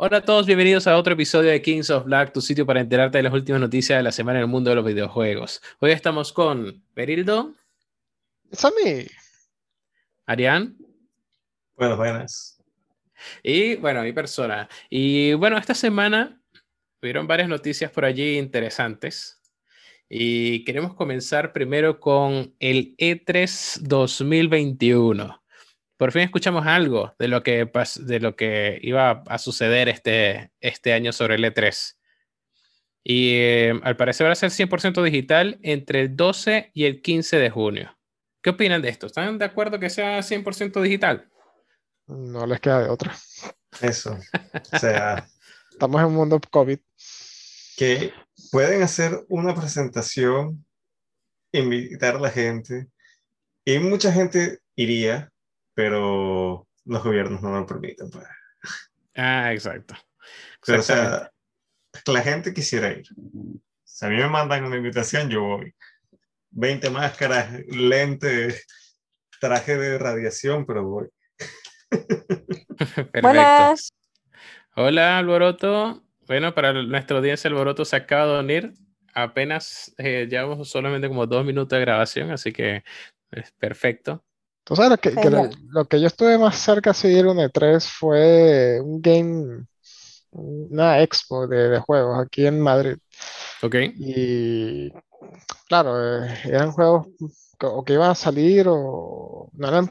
Hola a todos, bienvenidos a otro episodio de Kings of Black, tu sitio para enterarte de las últimas noticias de la semana en el mundo de los videojuegos. Hoy estamos con Berildo. It's a me. Arián. Buenas, buenas. Y bueno, mi persona. Y bueno, esta semana hubieron varias noticias por allí interesantes. Y queremos comenzar primero con el E3 2021 por fin escuchamos algo de lo que, de lo que iba a suceder este, este año sobre el E3. Y eh, al parecer va a ser 100% digital entre el 12 y el 15 de junio. ¿Qué opinan de esto? ¿Están de acuerdo que sea 100% digital? No les queda de otra. Eso. O sea, estamos en un mundo COVID. Que pueden hacer una presentación, invitar a la gente, y mucha gente iría, pero los gobiernos no lo permiten. Pues. Ah, exacto. o sea, la gente quisiera ir. Si a mí me mandan una invitación, yo voy. 20 máscaras, lentes, traje de radiación, pero voy. Buenas. Hola, Alboroto. Bueno, para nuestra audiencia, Alboroto se acaba de unir. Apenas eh, llevamos solamente como dos minutos de grabación, así que es perfecto. Tú sabes que, lo, que yo estuve más cerca de seguir un E3 fue un game, una expo de, juegos aquí en Madrid. Ok. Y claro, eh, eran juegos que, o que iban a salir o no eran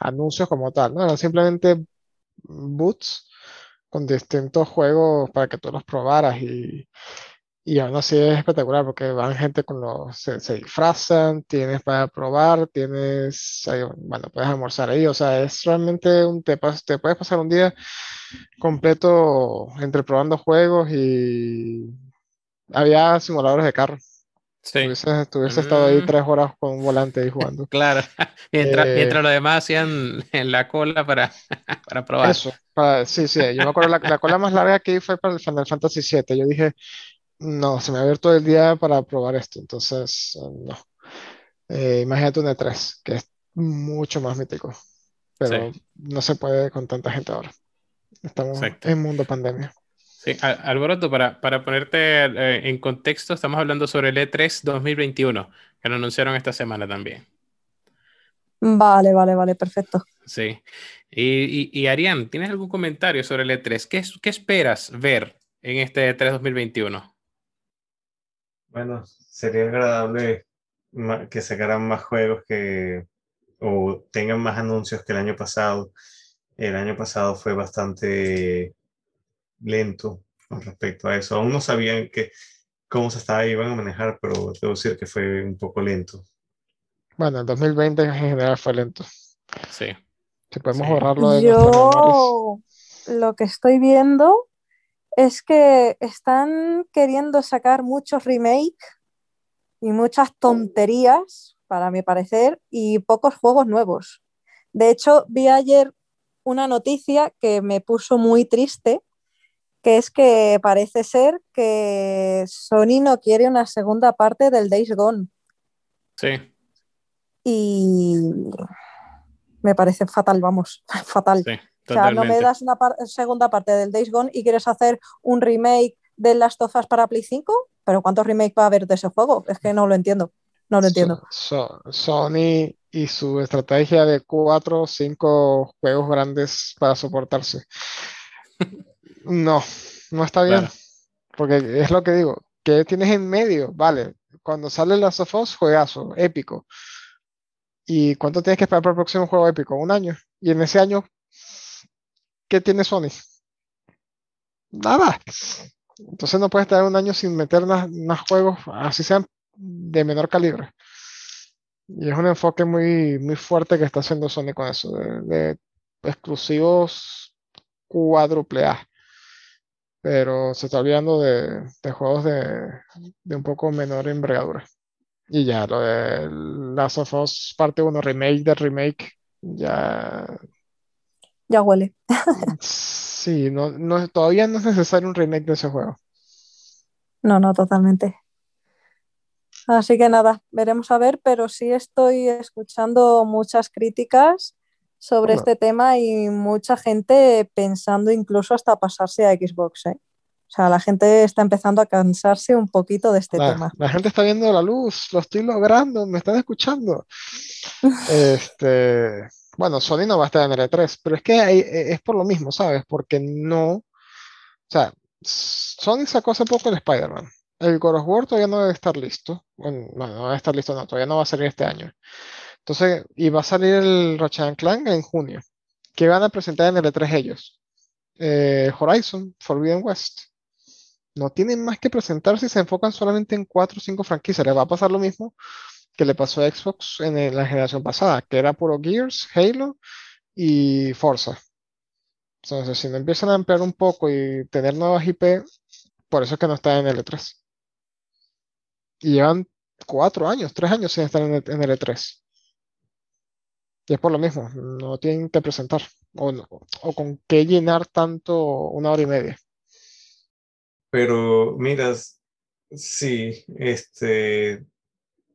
anuncios como tal, ¿no? Eran simplemente boots con distintos juegos para que tú los probaras y, y aún así es espectacular porque van gente con los, se, disfrazan, tienes para probar, tienes, bueno, puedes almorzar ahí, o sea, es realmente un, te, te puedes pasar un día completo entre probando juegos y había simuladores de carro. Sí. Tuviese, estado ahí mm. tres horas con un volante y jugando. claro, mientras, eh, mientras los demás hacían en la cola para, para probar. Eso, sí, sí, yo me acuerdo, la, la cola más larga que fue para el Final Fantasy VII. Yo dije, no, se me ha abierto el día para probar esto, entonces eh, no. Eh, imagínate un E3, que es mucho más mítico, pero no se puede con tanta gente ahora. Estamos en mundo pandemia. Sí, Alboroto, para, para ponerte eh, en contexto, estamos hablando sobre el E3 2021, que lo anunciaron esta semana también. Vale, vale, vale, perfecto. Sí. Y, y, Arián, ¿tienes algún comentario sobre el E3? ¿Qué, ¿Qué esperas ver en este E3 2021? Bueno, sería agradable que sacaran más juegos que o tengan más anuncios que el año pasado. El año pasado fue bastante lento con respecto a eso. Aún no sabían que, cómo se estaba iban a manejar, pero debo decir que fue un poco lento. Bueno, el 2020 en general fue lento. Sí. Si podemos borrarlo de Yo lo que estoy viendo es que están queriendo sacar muchos remakes y muchas tonterías, para mi parecer, y pocos juegos nuevos. De hecho, vi ayer una noticia que me puso muy triste, que es que parece ser que Sony no quiere una segunda parte del Days Gone. Sí. Y me parece fatal, vamos, fatal. Sí. O sea, no me das una segunda parte del Days Gone y quieres hacer un remake de las tofas para Play 5, pero ¿cuántos remakes va a haber de ese juego? Es que no lo entiendo. No lo entiendo. Sony y su estrategia de cuatro o cinco juegos grandes para soportarse. No, no está bien. Porque es lo que digo. ¿Qué tienes en medio? Vale, cuando sale Last of Us, juegazo, épico. ¿Y cuánto tienes que esperar para el próximo juego épico? Un año. Y en ese año, ¿qué tiene Sony? Nada. Entonces no puedes estar un año sin meter más juegos, así sean de menor calibre. Y es un enfoque muy, muy fuerte que está haciendo Sony con eso, de, exclusivos cuádruple A. Pero se está olvidando de, juegos de, un poco menor envergadura. Y ya, lo de Last of Us parte 1, remake de remake, ya ya huele. sí, no, no, todavía no es necesario un remake de ese juego. No, no, totalmente. Así que nada, veremos a ver, pero sí estoy escuchando muchas críticas sobre Bueno. este tema y mucha gente pensando incluso hasta pasarse a Xbox. ¿eh? O sea, la gente está empezando a cansarse un poquito de este La, tema. la gente está viendo la luz, lo estoy logrando, me están escuchando. Este, bueno, Sony no va a estar en el E3, pero es que ahí, eh, es por lo mismo, ¿sabes? Porque no, o sea, Sony sacó hace poco el Spider-Man. El God of War todavía no debe estar listo. Bueno, no, debe estar listo, no, todavía no va a salir este año. Entonces, y va a salir el Ratchet Clank en junio. ¿Qué van a presentar en el E3 ellos? Eh, Horizon, Forbidden West. No tienen más que presentar si se enfocan solamente en cuatro o cinco franquicias. Les va a pasar lo mismo que le pasó a Xbox en la generación pasada, que era puro Gears, Halo y Forza. Entonces, si no empiezan a ampliar un poco y tener nuevas IP, por eso es que no están en el E3. Y llevan cuatro años, tres años sin estar en el, en el E3. Y es por lo mismo, no tienen que presentar o, o con qué llenar tanto una hora y media. Pero miras, sí, este,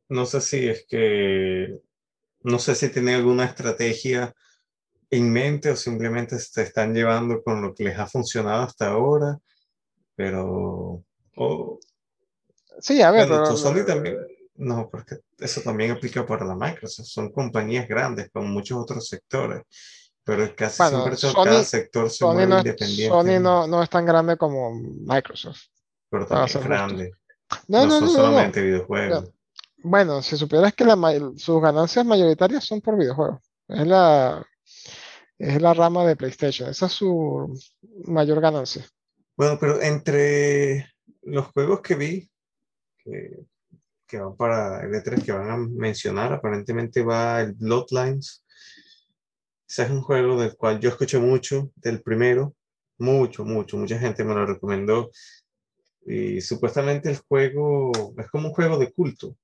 no sé si es que, no sé si tienen alguna estrategia en mente o simplemente se están llevando con lo que les ha funcionado hasta ahora, pero, o, Sí, a ver, bueno, pero también, no, porque eso también aplica para la Microsoft, son compañías grandes con muchos otros sectores, pero casi Bueno, siempre Sony- cada sector se Sony mueve no, independiente, Sony no, no es tan grande como Microsoft. pero también es grande, No, no no, son no, no, no. solamente videojuegos. Bueno, si supieras que sus ganancias mayoritarias son por videojuegos. Es la, es la rama de PlayStation. Esa es su mayor ganancia. Bueno, pero entre los juegos que vi que, que van para el E3 que van a mencionar, aparentemente va el Bloodlines. Ese es un juego del cual yo escuché mucho, del primero, mucho, mucho, mucha gente me lo recomendó. Y supuestamente el juego es como un juego de culto,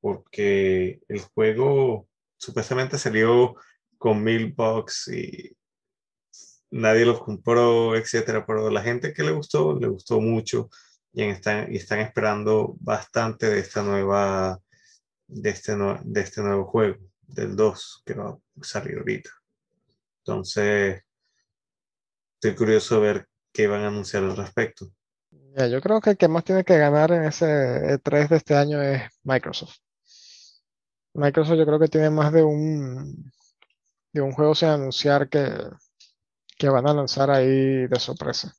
porque el juego supuestamente salió con mil bucks y nadie lo compró, etcétera. Pero la gente que le gustó, le gustó mucho y están, y están esperando bastante de esta nueva, de este, nue- de este nuevo juego, del 2, que va a salir ahorita. Entonces, estoy curioso de ver qué van a anunciar al respecto. Yo creo que el que más tiene que ganar en ese E3 de este año es Microsoft. Microsoft yo creo que tiene más de un, de un juego sin anunciar que, que van a lanzar ahí de sorpresa.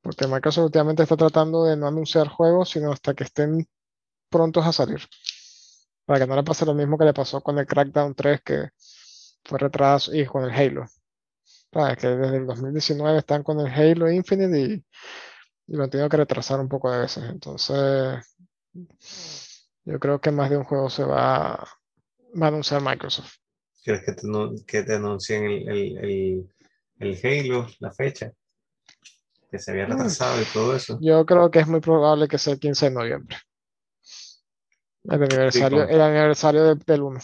Porque Microsoft últimamente está tratando de no anunciar juegos, sino hasta que estén prontos a salir. Para que no le pase lo mismo que le pasó con el Crackdown 3, que fue retraso, y con el Halo. ¿Sabes? Que desde el 2019 están con el Halo Infinite y, y lo han tenido que retrasar un poco de veces. Entonces, yo creo que más de un juego se va, va a anunciar Microsoft. ¿Quieres que te, que te anuncien el, el, el, el Halo, la fecha? Que se había Mm. retrasado y todo eso. Yo creo que es muy probable que sea el 15 de noviembre. El aniversario, como- el aniversario del, del 1.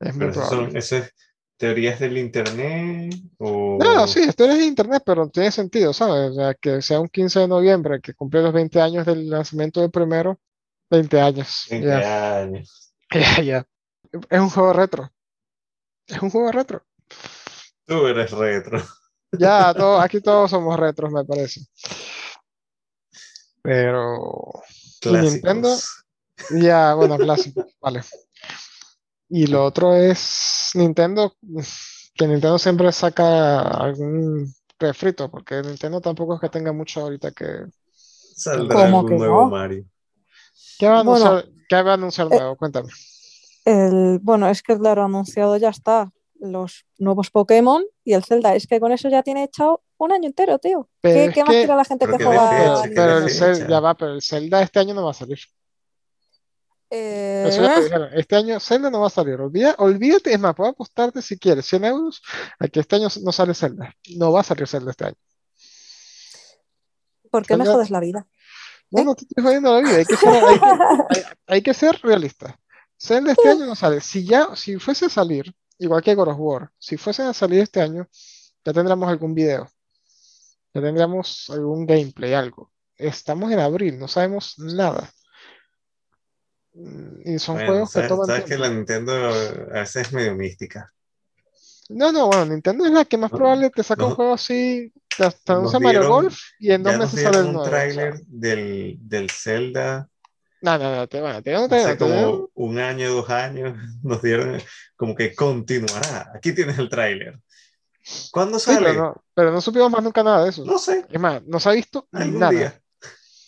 Es muy eso probable. eso es teorías del internet o... No, sí, esto es de internet, pero tiene sentido, ¿sabes? O sea, que sea un 15 de noviembre, que cumple los 20 años del lanzamiento del primero, 20 años. 20 Ya, años. ya, ya. Es un juego retro. Es un juego retro. Tú eres retro. Ya, todo, aquí todos somos retros, me parece. Pero Y Nintendo, Clásicos. ya, bueno, clásico, vale. Y lo otro es Nintendo, que Nintendo siempre saca algún refrito, porque Nintendo tampoco es que tenga mucho ahorita que... Saldrá ¿Cómo algún que nuevo no? Mario. ¿Qué va a Bueno, anunciar, qué va a anunciar eh, nuevo? Cuéntame. El, bueno, es que claro, anunciado ya está los nuevos Pokémon y el Zelda. Es que con eso ya tiene echado un año entero, tío. Pero ¿Qué, qué más que- quiere la gente que juega? Fecha, pero el Zelda, ya va, pero el Zelda este año no va a salir. Eh, Eso ya lo dijeron. Este año Zelda no va a salir. Olvida- olvídate, es más, puedo apostarte si quieres 100 euros a que este año no sale Zelda. No va a salir Zelda este año. ¿Por qué me Zelda- jodes la vida? No, ¿Eh? no te estoy jodiendo la vida. Hay que ser, hay que- hay- hay que ser realista. Zelda este año no sale. Si ya, si fuese a salir, igual que God of War, si fuesen a salir este año, ya tendríamos algún video. Ya tendríamos algún gameplay, algo. Estamos en abril, no sabemos nada. Mm, Y son Bueno, juegos que sabes, toman sabes que tiempo. la Nintendo a veces es medio mística. No, no, bueno, Nintendo es la que más No, probable te saca un no. juego así, te, te anuncia Mario Golf y en dos meses sale el un nuevo. sea, tráiler del, del Zelda no, no, no, te, bueno, te un hace te dieron- como un año, dos años. Nos dieron como que continuará. Aquí tienes el tráiler. ¿Cuándo Sí, pero sale? no, pero no supimos más nunca nada de eso. No sé, Es más, no se ha visto algún nada. día.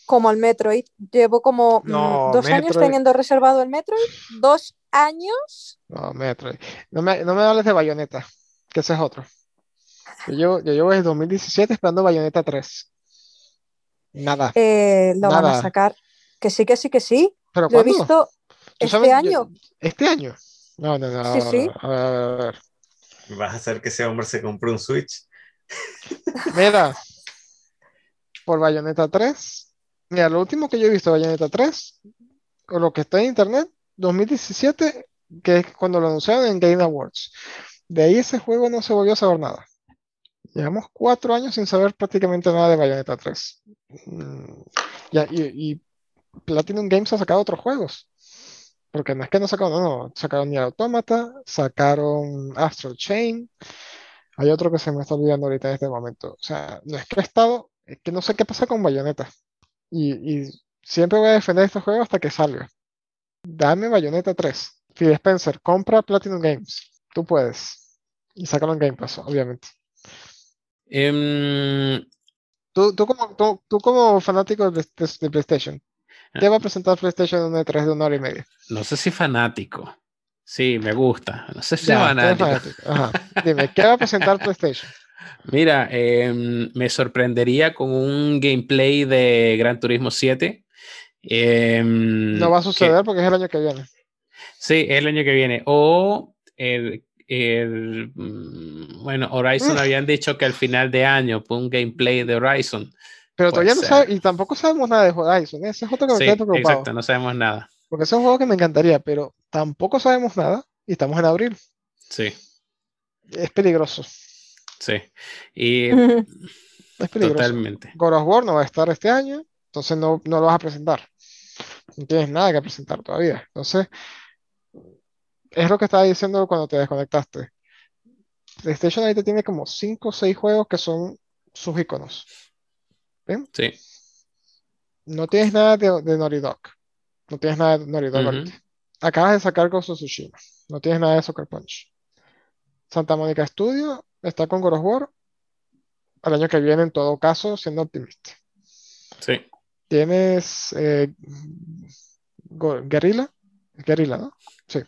Como el Metroid. Llevo como mm, No, dos años teniendo reservado el Metroid. Dos años. No, Metroid. No me, no me hables de Bayonetta, que ese es otro. Yo llevo, yo llevo desde 2017 esperando Bayonetta 3. Nada. eh, lo van a Nada. sacar. Que sí, que sí, que sí. ¿Pero Lo he cuándo? visto ¿Tú este sabes? Yo- año. ¿Este año? No, no, no. Sí, sí. A ver, a ver, a ver. Vas a hacer que ese hombre se compre un Switch. Mira, por Bayonetta 3. Mira, lo último que yo he visto de Bayonetta 3, o lo que está en internet, 2017, que es cuando lo anunciaron en Game Awards. De ahí ese juego no se volvió a saber nada. Llevamos cuatro años sin saber prácticamente nada de Bayonetta 3. Mm, y, Platinum Games ha sacado otros juegos. Porque no es que no sacaron, no, no, sacaron Nier Automata, sacaron Astral Chain, hay otro que se me está olvidando ahorita en este momento. O sea, no es que he estado, es que no sé qué pasa con Bayonetta. Y, y siempre voy a defender este juego hasta que salga. Dame Bayonetta 3. Phil Spencer, compra Platinum Games. Tú puedes. Y sácalo en Game Pass, obviamente. Em, Tú, tú como, tú, tú como fanático de, de- de PlayStation, ¿qué va a presentar PlayStation en un E3 de una hora y media? no sé si fanático. Sí, me gusta. No sé si Ya, fanático. fanático. Ajá. Dime, ¿qué va a presentar PlayStation? Mira, em, me sorprendería con un gameplay de Gran Turismo 7. em, No va a que- suceder porque es el año que viene. sí, es el año que viene. O el, el, mm, bueno, Horizon Mm. habían dicho que al final de año fue un gameplay de Horizon. Pero todavía no ser. sabe, y tampoco sabemos nada de Horizon. ¿eh? Ese es otro que me Sí, preocupado. exacto, no sabemos nada. Porque ese es un juego que me encantaría, pero tampoco sabemos nada y estamos en abril. Sí, Es peligroso. Sí. Y Es peligroso. totalmente. God of War no va a estar este año, entonces no, no lo vas a presentar. No tienes nada que presentar todavía. Entonces, es lo que estaba diciendo cuando te desconectaste. PlayStation ahorita tiene como 5 o 6 juegos que son sus iconos. Sí. No tienes nada de, de Naughty Dog. No tienes nada de Naughty Dog ahorita. Acabas de sacar Ghost of Tsushima. No tienes nada de Sucker Punch. Santa Mónica Studio está con God of War. Al año que viene, en todo caso, siendo optimista. Sí. Tienes eh, Guerrilla. Guerrilla, ¿no? Sí.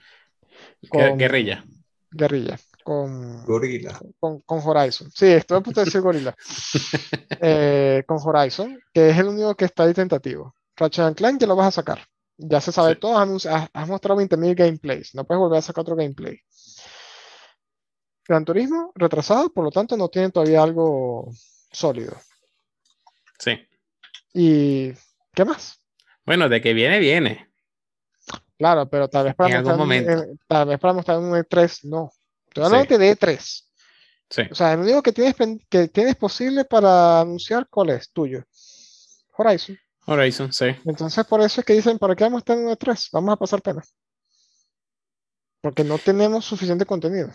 Con- Guerrilla. Guerrilla. Con, Gorila. con, con Horizon. Sí, estoy a punto de decir Gorilla. Eh, con Horizon, que es el único que está ahí tentativo. Ratchet and Clank ya lo vas a sacar. Ya se sabe Sí. todo, has- has mostrado 20.000 gameplays. No puedes volver a sacar otro gameplay. Gran Turismo, retrasado, por lo tanto no tienen todavía algo sólido. Sí. ¿Y qué más? Bueno, de que viene, viene. Claro, pero tal vez para En mostrar momento. eh, tal vez para mostrar un E3, no. Estoy Sí. de E3. Sí. O sea, el único que tienes, que tienes posible para anunciar, ¿cuál es? Tuyo. Horizon. Horizon, sí. Entonces, por eso es que dicen, ¿para qué vamos a estar en un E3? Vamos a pasar pena. Porque no tenemos suficiente contenido.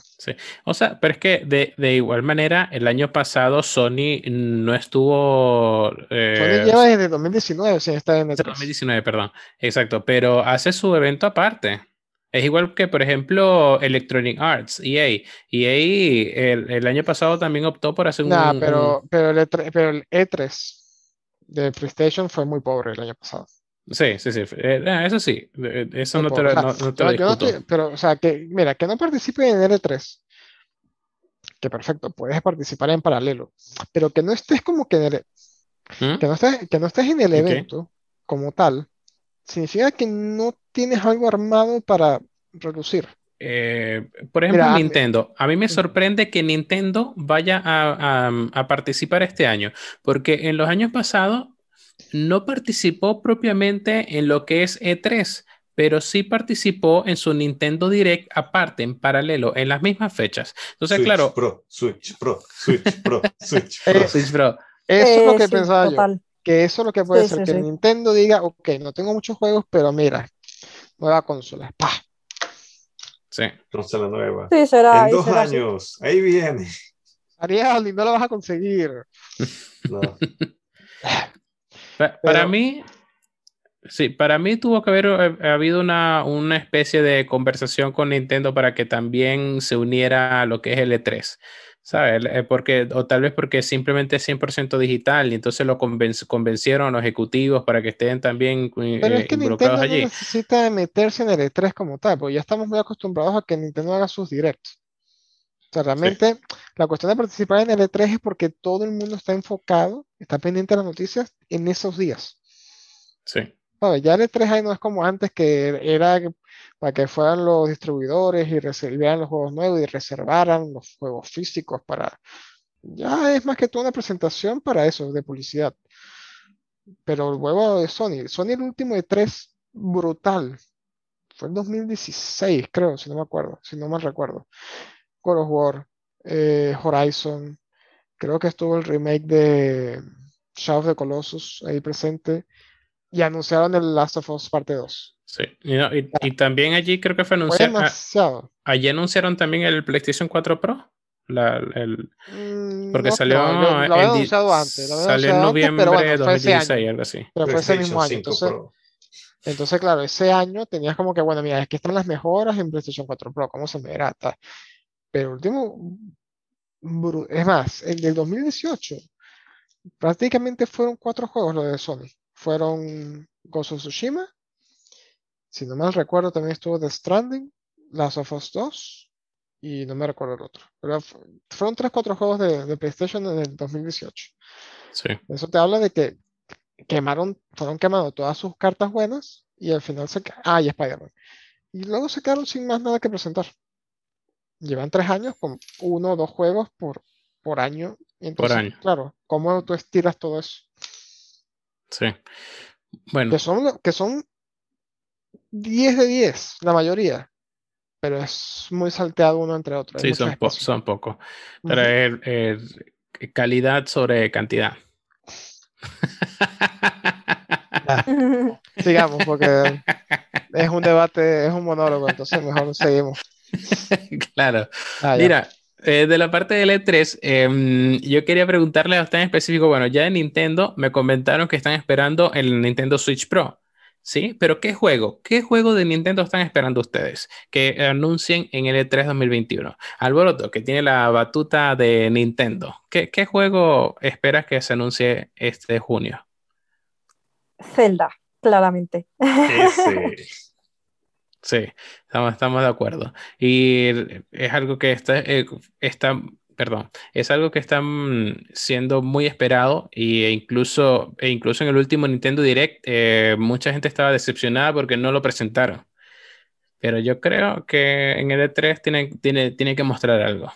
O sea, pero es que de, de igual manera, el año pasado Sony no estuvo. eh, Sony lleva desde 2019 sin estar en E E3. 2019, perdón. Exacto, pero hace su evento aparte. Es igual que, por ejemplo, Electronic Arts, EA. EA el, el año pasado también optó por hacer un. Nah, un- pero, pero, el E3, pero el E3 de PlayStation fue muy pobre el año pasado. Sí, sí, sí. eh, ah, eso sí. eh, Eso no te lo, no- no te lo yo estoy- pero, o sea, que, mira, que no participe en el E3, que perfecto, puedes participar en paralelo, pero que no estés como que en el, ¿Mm? que no estés, que no estés en el evento como tal, significa que no tienes algo armado para reducir. Eh, por ejemplo, Mira, Nintendo. A mí me sorprende que Nintendo vaya a, a- a participar este año, porque en los años pasados no participó propiamente en lo que es E3, pero sí participó en su Nintendo Direct aparte, en paralelo, en las mismas fechas. Entonces, Switch claro, Pro, Switch Pro, Switch Pro, Switch Eh, Pro. Switch Pro, Eso es lo Eh, que sí, pensaba yo, que eso es lo que puede Sí, ser, sí, que sí. Nintendo diga, ok, no tengo muchos juegos, pero mira, nueva consola. ¡Pah! Sí. Consola nueva. Sí, será. en dos será así. años, ahí viene. Ariel, y no la vas a conseguir. No. Pa- para Pero- mí, sí, para mí tuvo que haber eh, habido una, una especie de conversación con Nintendo para que también se uniera a lo que es el E3. ¿Sabes? Eh, Porque, o tal vez porque simplemente es 100% digital y entonces lo convenc- convencieron a los ejecutivos para que estén también eh, Pero es que Nintendo involucrados no allí. necesita meterse en el E3 como tal, porque ya estamos muy acostumbrados a que Nintendo haga sus directos. O sea, realmente la cuestión de participar en el E3 es porque todo el mundo está enfocado, está pendiente de las noticias en esos días. Sí, ¿Sabes? Ya el E3 ahí no es como antes que era para que fueran los distribuidores y reservaran los juegos nuevos y reservaran los juegos físicos para... Ya es más que todo una presentación para eso, de publicidad. Pero el huevo de Sony, Sony el último E3 brutal. Fue en 2016, creo, si no me acuerdo, si no mal recuerdo. God of War, eh, Horizon, creo que estuvo el remake de Shadow of the Colossus ahí presente. Y anunciaron el Last of Us parte 2. sí. Y, no, y- y también allí creo que fue anunciado. demasiado. Allí anunciaron también el PlayStation 4 Pro. La- el, Mm, porque no salió creo, lo, lo había anunciado antes. Lo había salió en antes, noviembre pero de bueno, ese 2016, año. algo así. Pero fue ese mismo año. 5 Entonces, entonces, claro, ese año tenías como que, bueno, mira, es que están las mejoras en PlayStation 4 Pro, ¿cómo se me verá? Pero el último, es más, el del 2018, prácticamente fueron cuatro juegos los de Sony. Fueron Ghost of Tsushima, si no mal recuerdo, también estuvo The Stranding, Last of Us 2 y no me recuerdo el otro. Pero fu- fueron tres, cuatro juegos de, de PlayStation en el 2018. Sí. Eso te habla de que quemaron, fueron quemando todas sus cartas buenas y al final se... Ah, y Spider-Man. Y luego se quedaron sin más nada que presentar. Llevan tres años con uno o dos juegos por, por año. Entonces, año. Claro, ¿cómo tú estiras todo eso? Sí. Bueno, Que son, que son 10 de 10, la mayoría. Pero es muy salteado uno entre otro. sí, son, po- son pocos. Pero es calidad sobre cantidad. Sigamos, porque es un debate, es un monólogo, entonces mejor seguimos. claro. Ah. Mira, eh, de la parte del E3, em, yo quería preguntarle a usted en específico, bueno, ya de Nintendo me comentaron que están esperando el Nintendo Switch Pro, ¿sí? Pero ¿qué juego? ¿Qué juego de Nintendo están esperando ustedes que anuncien en el E E3 2021? Alboroto, que tiene la batuta de Nintendo, ¿qué, qué juego esperas que se anuncie este junio? Zelda, claramente. Sí, estamos, estamos de acuerdo. Y es algo que está, eh, está, perdón, es algo que está mm, siendo muy esperado e incluso, e incluso en el último Nintendo Direct eh, mucha gente estaba decepcionada porque no lo presentaron. Pero yo creo que en el E3 tiene, tiene, tiene que mostrar algo.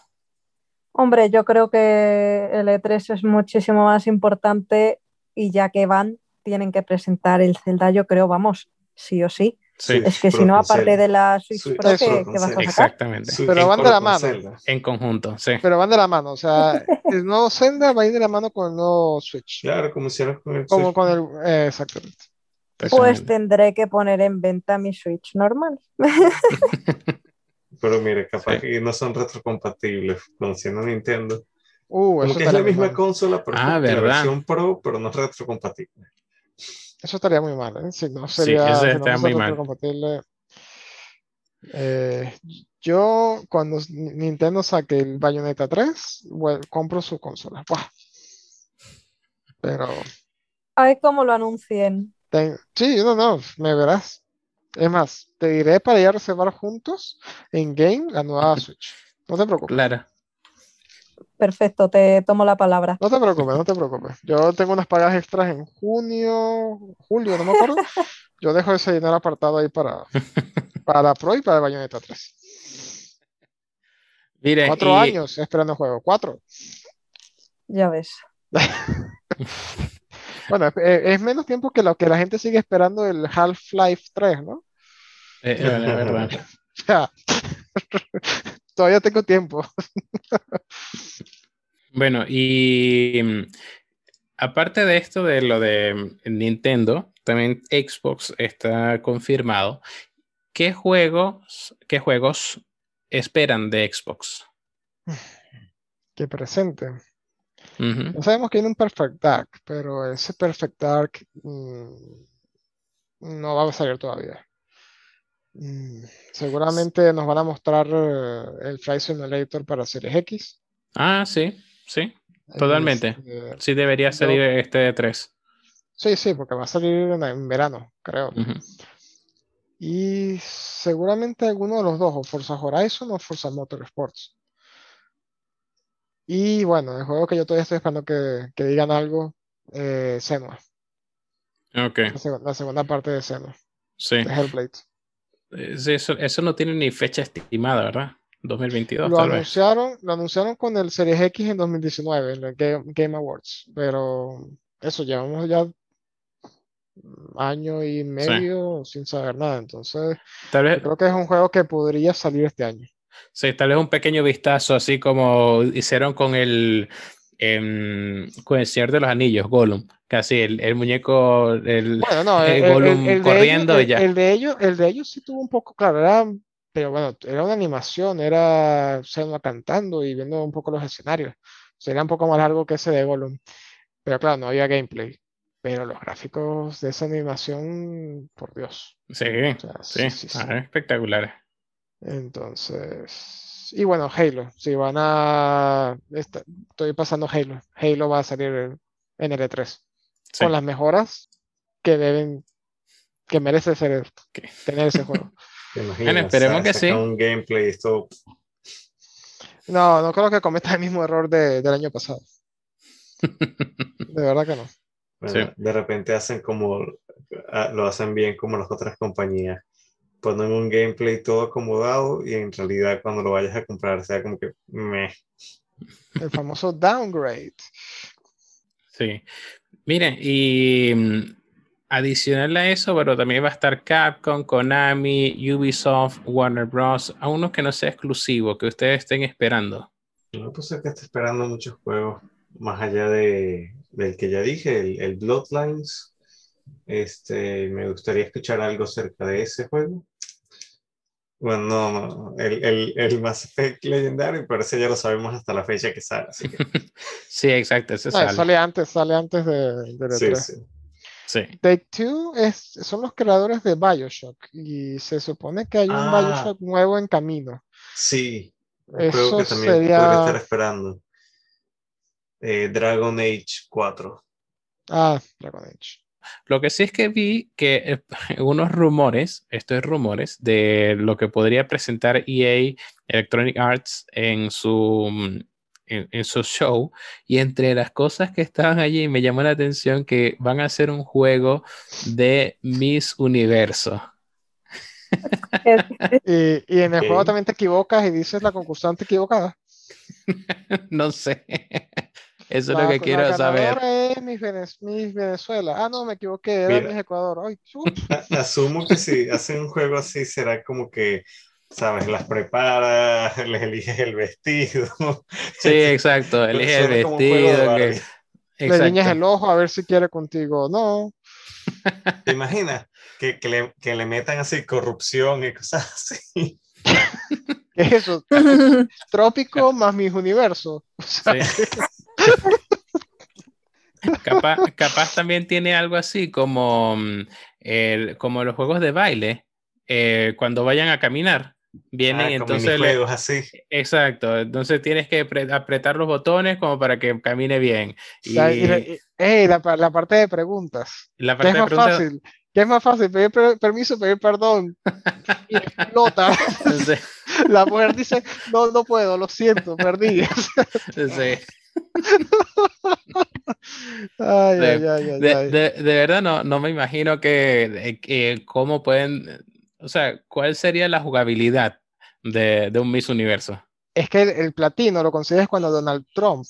Hombre, yo creo que el E3 es muchísimo más importante y ya que van, tienen que presentar el Zelda, yo creo, vamos, sí o sí. Sí, Es que si no, con aparte de la Switch Pro, Pro ¿qué, con qué vas a sacar? exactamente. Pero van de la con mano. En conjunto, sí. Pero van de la mano, o sea, el nuevo Zelda va a ir de la mano con el nuevo Switch. Claro, como hicieron con el Como Switch. con el. eh, exactamente. Pues tendré que poner en venta mi Switch normal. Pero mire, capaz Sí. que no son retrocompatibles conociendo Nintendo. Uh, Como que es la misma mal. consola, pero Ah, que la versión Pro, pero no es retrocompatible. Eso estaría muy mal, ¿eh? Si no Sí, sería. eso si no muy mal. Eh, yo, cuando Nintendo saque el Bayonetta 3, bueno, compro su consola. Buah. Pero. Ay, cómo lo anuncien. ten- sí, no, no, me verás. Es más, te diré para ir a reservar juntos en game la nueva Switch. No te preocupes. Claro. Perfecto, te tomo la palabra. No te preocupes, no te preocupes. Yo tengo unas pagas extras en junio, julio, no me acuerdo. Yo dejo ese dinero apartado ahí para, para la Pro y para el Bayonetta 3. Mire, Cuatro y- años esperando el juego, cuatro. Ya ves. Bueno, es, es menos tiempo que lo que la gente sigue esperando el Half-Life 3, ¿no? eh, eh. O sea, todavía tengo tiempo. Bueno, y mm, aparte de esto de lo de mm, Nintendo, también Xbox está confirmado. ¿qué juegos, qué juegos esperan de Xbox? Que presente. Ujú. Ya sabemos que viene un Perfect Dark, pero ese Perfect Dark mm, no va a salir todavía. Mm, seguramente nos van a mostrar eh, el Flight Simulator para Series X. Ah, sí, sí, Totalmente. Este, sí debería Yo- salir este de 3. sí, sí, porque va a salir en, en verano, creo. Y seguramente alguno de los dos, o Forza Horizon o Forza Motorsports. Y bueno, el juego que yo todavía estoy esperando que, que digan algo, eh, Senua, Ok, la, seg- la segunda parte de Senua, sí. de Hellblade. Eh, Eso, eso no tiene ni fecha estimada, ¿verdad? 2022, Lo tal vez. anunciaron, lo anunciaron con el Series X en 2019, en el Game, Game Awards, pero eso, llevamos ya año y medio sin saber nada, entonces Tal vez, creo que es un juego que podría salir este año. sí, tal vez un pequeño vistazo, así como hicieron con el, em, con el Señor de los Anillos, Gollum. Casi el, el muñeco, el, Bueno, no, el el, Gollum de corriendo ellos, ya. el, de ellos, el de ellos sí tuvo un poco, claro, era, pero bueno, era una animación, era Senua cantando y viendo un poco los escenarios. Sería un poco más largo que ese de Gollum, pero claro, no había gameplay. Pero los gráficos de esa animación, por Dios. Sí, O sea, sí, sí, sí, ah, sí. espectaculares. Entonces, y bueno, Halo, si van a, estoy pasando Halo. Halo va a salir en el E3 Sí. con las mejoras que deben, que merece ser, tener ese juego. Esperemos que sí. un gameplay, esto No, no creo que cometa el mismo error de- del año pasado. De verdad que no. Bueno, Sí. de repente hacen como, ah, lo hacen bien como las otras compañías. Ponen un gameplay todo acomodado y en realidad cuando lo vayas a comprar sea como que meh. El famoso downgrade. Sí. Miren, y mm, adicional a eso, pero también va a estar Capcom, Konami, Ubisoft, Warner Bros. A uno que no sea exclusivo, que ustedes estén esperando. No, pues es que estoy esperando muchos juegos más allá de, del que ya dije, el, el Bloodlines. Este, me gustaría escuchar algo acerca de ese juego. Bueno, no, no, el, el, el Mass Effect Legendary, pero ese ya lo sabemos hasta la fecha que sale, así que Sí, exacto, ese No, sale. sale antes, sale antes de, del sí, E3. sí. Sí. Take Two es, son los creadores de Bioshock y se supone que hay un Ah. Bioshock nuevo en camino. Sí, Eso que también sería- podría estar esperando. Eh, Dragon Age 4. Ah, Dragon Age. Lo que sí es que vi que eh, unos rumores, esto es rumores, de lo que podría presentar EA Electronic Arts en su, mm, en, en su show. Y entre las cosas que estaban allí, me llamó la atención que van a hacer un juego de Miss Universo. Y, y en el juego también te equivocas y dices la concursante equivocada. no sé. Eso es lo que la quiero saber. es Venez- Miss Venezuela. Ah, no, me equivoqué, era Mira. Miss Ecuador. Ay, Asumo que si hacen un juego así será como que, ¿sabes? Las prepara, les eliges el vestido. Sí, exacto. Elige el vestido. que-. Le guiñas el ojo a ver si quiere contigo o no. ¿Te imaginas? Que, que le, que le metan así corrupción y cosas así. ¿Qué es eso? Trópico más mis universo. O sea, Sí. capaz, capaz también tiene algo así como, mm, el- como los juegos de baile, eh, cuando vayan a caminar. Vienen Ah, y entonces... le- así. exacto, entonces tienes que apre- apretar los botones como para que camine bien. Y la- y- ey, la, la parte de preguntas. la ¿Qué parte es de más preguntas- fácil? ¿Qué es más fácil? ¿Pedir per- permiso, pedir perdón? Y explota. Sí, La mujer dice, no, no puedo, lo siento, perdí. sí. Ay, Sí. ay, ay, ay, De, ay. de- de verdad no, no me imagino que, cómo pueden, o sea, cuál sería la jugabilidad de, de un Miss Universo. Es que el, el platino lo consigues cuando Donald Trump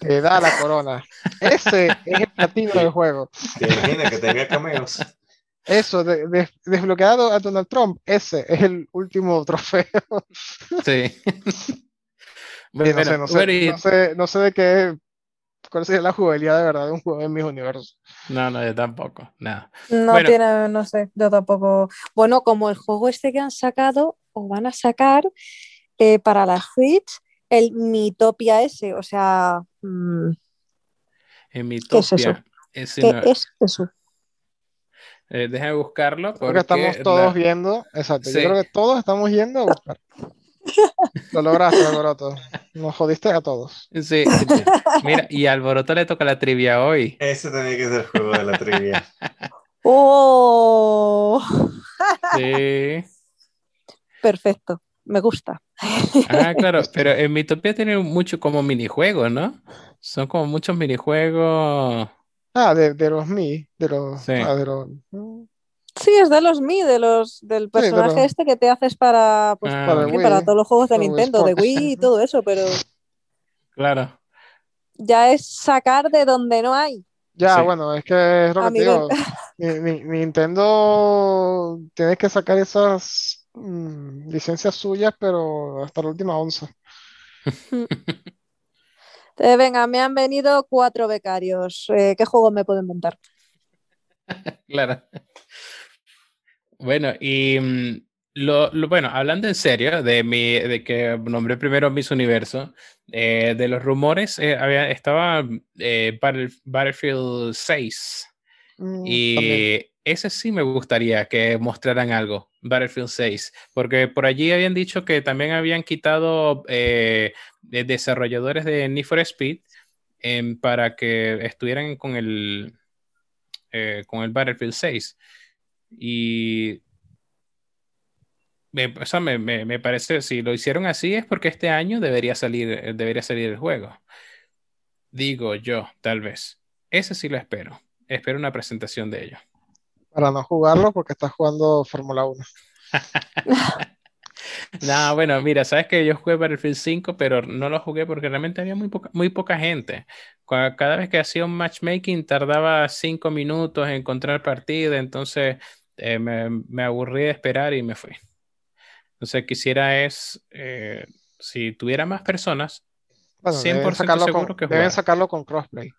te da la corona. Ese es el platino del juego. ¿Te imaginas que tenga cameos? Eso, de, de- desbloqueado a Donald Trump, ese es el último trofeo. Sí. No sé, Bueno, no sé, bueno, y- no sé, no sé de qué cuál sería la jugabilidad de verdad de un juego en mis universos. No, no, yo tampoco. Nada. No Bueno. tiene, no sé, yo tampoco. Bueno, como el juego este que han sacado o van a sacar eh, para la Switch, el Mitopia ese, o sea, mm, En mi ¿Qué es eso? topia. ese ¿qué no- es eso? eh, déjame buscarlo Creo porque que estamos todos la- viendo, exacto, Sí. yo creo que todos estamos yendo a buscar. Lo lograste, Alboroto. Nos jodiste a todos. Sí, sí. Mira, y a Alboroto le toca la trivia hoy. Ese tenía que ser el juego de la trivia. ¡Oh! Sí. Perfecto, me gusta. Ah, claro, pero en Mitopia tiene mucho como minijuegos, ¿no? Son como muchos minijuegos. Ah, de, de los Mi, de los, Sí. ah, de los, Sí, es de los Mi, de los, del pero- personaje este que te haces para, pues, Ah, para Wii, todos los juegos de Nintendo, de. Wii y todo eso, pero Claro. ya es sacar de donde no hay. Ya, Sí. bueno, es que es lo que te digo. Ni- ni- Nintendo tiene que sacar esas mm, licencias suyas, pero hasta la última onza. Eh, venga, me han venido cuatro becarios. Eh, ¿qué juego me puedo inventar? Claro. Bueno, y mm, lo, lo- bueno, hablando en serio de mi, de que nombré primero Miss Universo, eh, de los rumores, eh, había, estaba eh, Battle- Battlefield 6 Mm, y ese sí me gustaría que mostraran algo, Battlefield 6, porque por allí habían dicho que también habían quitado eh, de desarrolladores de Need for Speed em, para que estuvieran con el, con el Battlefield 6. Y me, o sea, me, me- me parece, si lo hicieron así es porque este año debería salir, eh, debería salir el juego. Digo yo, tal vez. Ese sí lo espero. Espero una presentación de ello. Para no jugarlo porque estás jugando Fórmula 1. No, bueno, mira, sabes que yo jugué Battlefield 5, pero no lo jugué porque realmente había muy poca, muy poca gente. Cada vez que hacía un matchmaking tardaba cinco minutos en encontrar partida, entonces eh, me, me aburrí de esperar y me fui. Entonces quisiera es, eh, si tuviera más personas, Bueno, deben 100% sacarlo seguro con, que deben sacarlo con crossplay.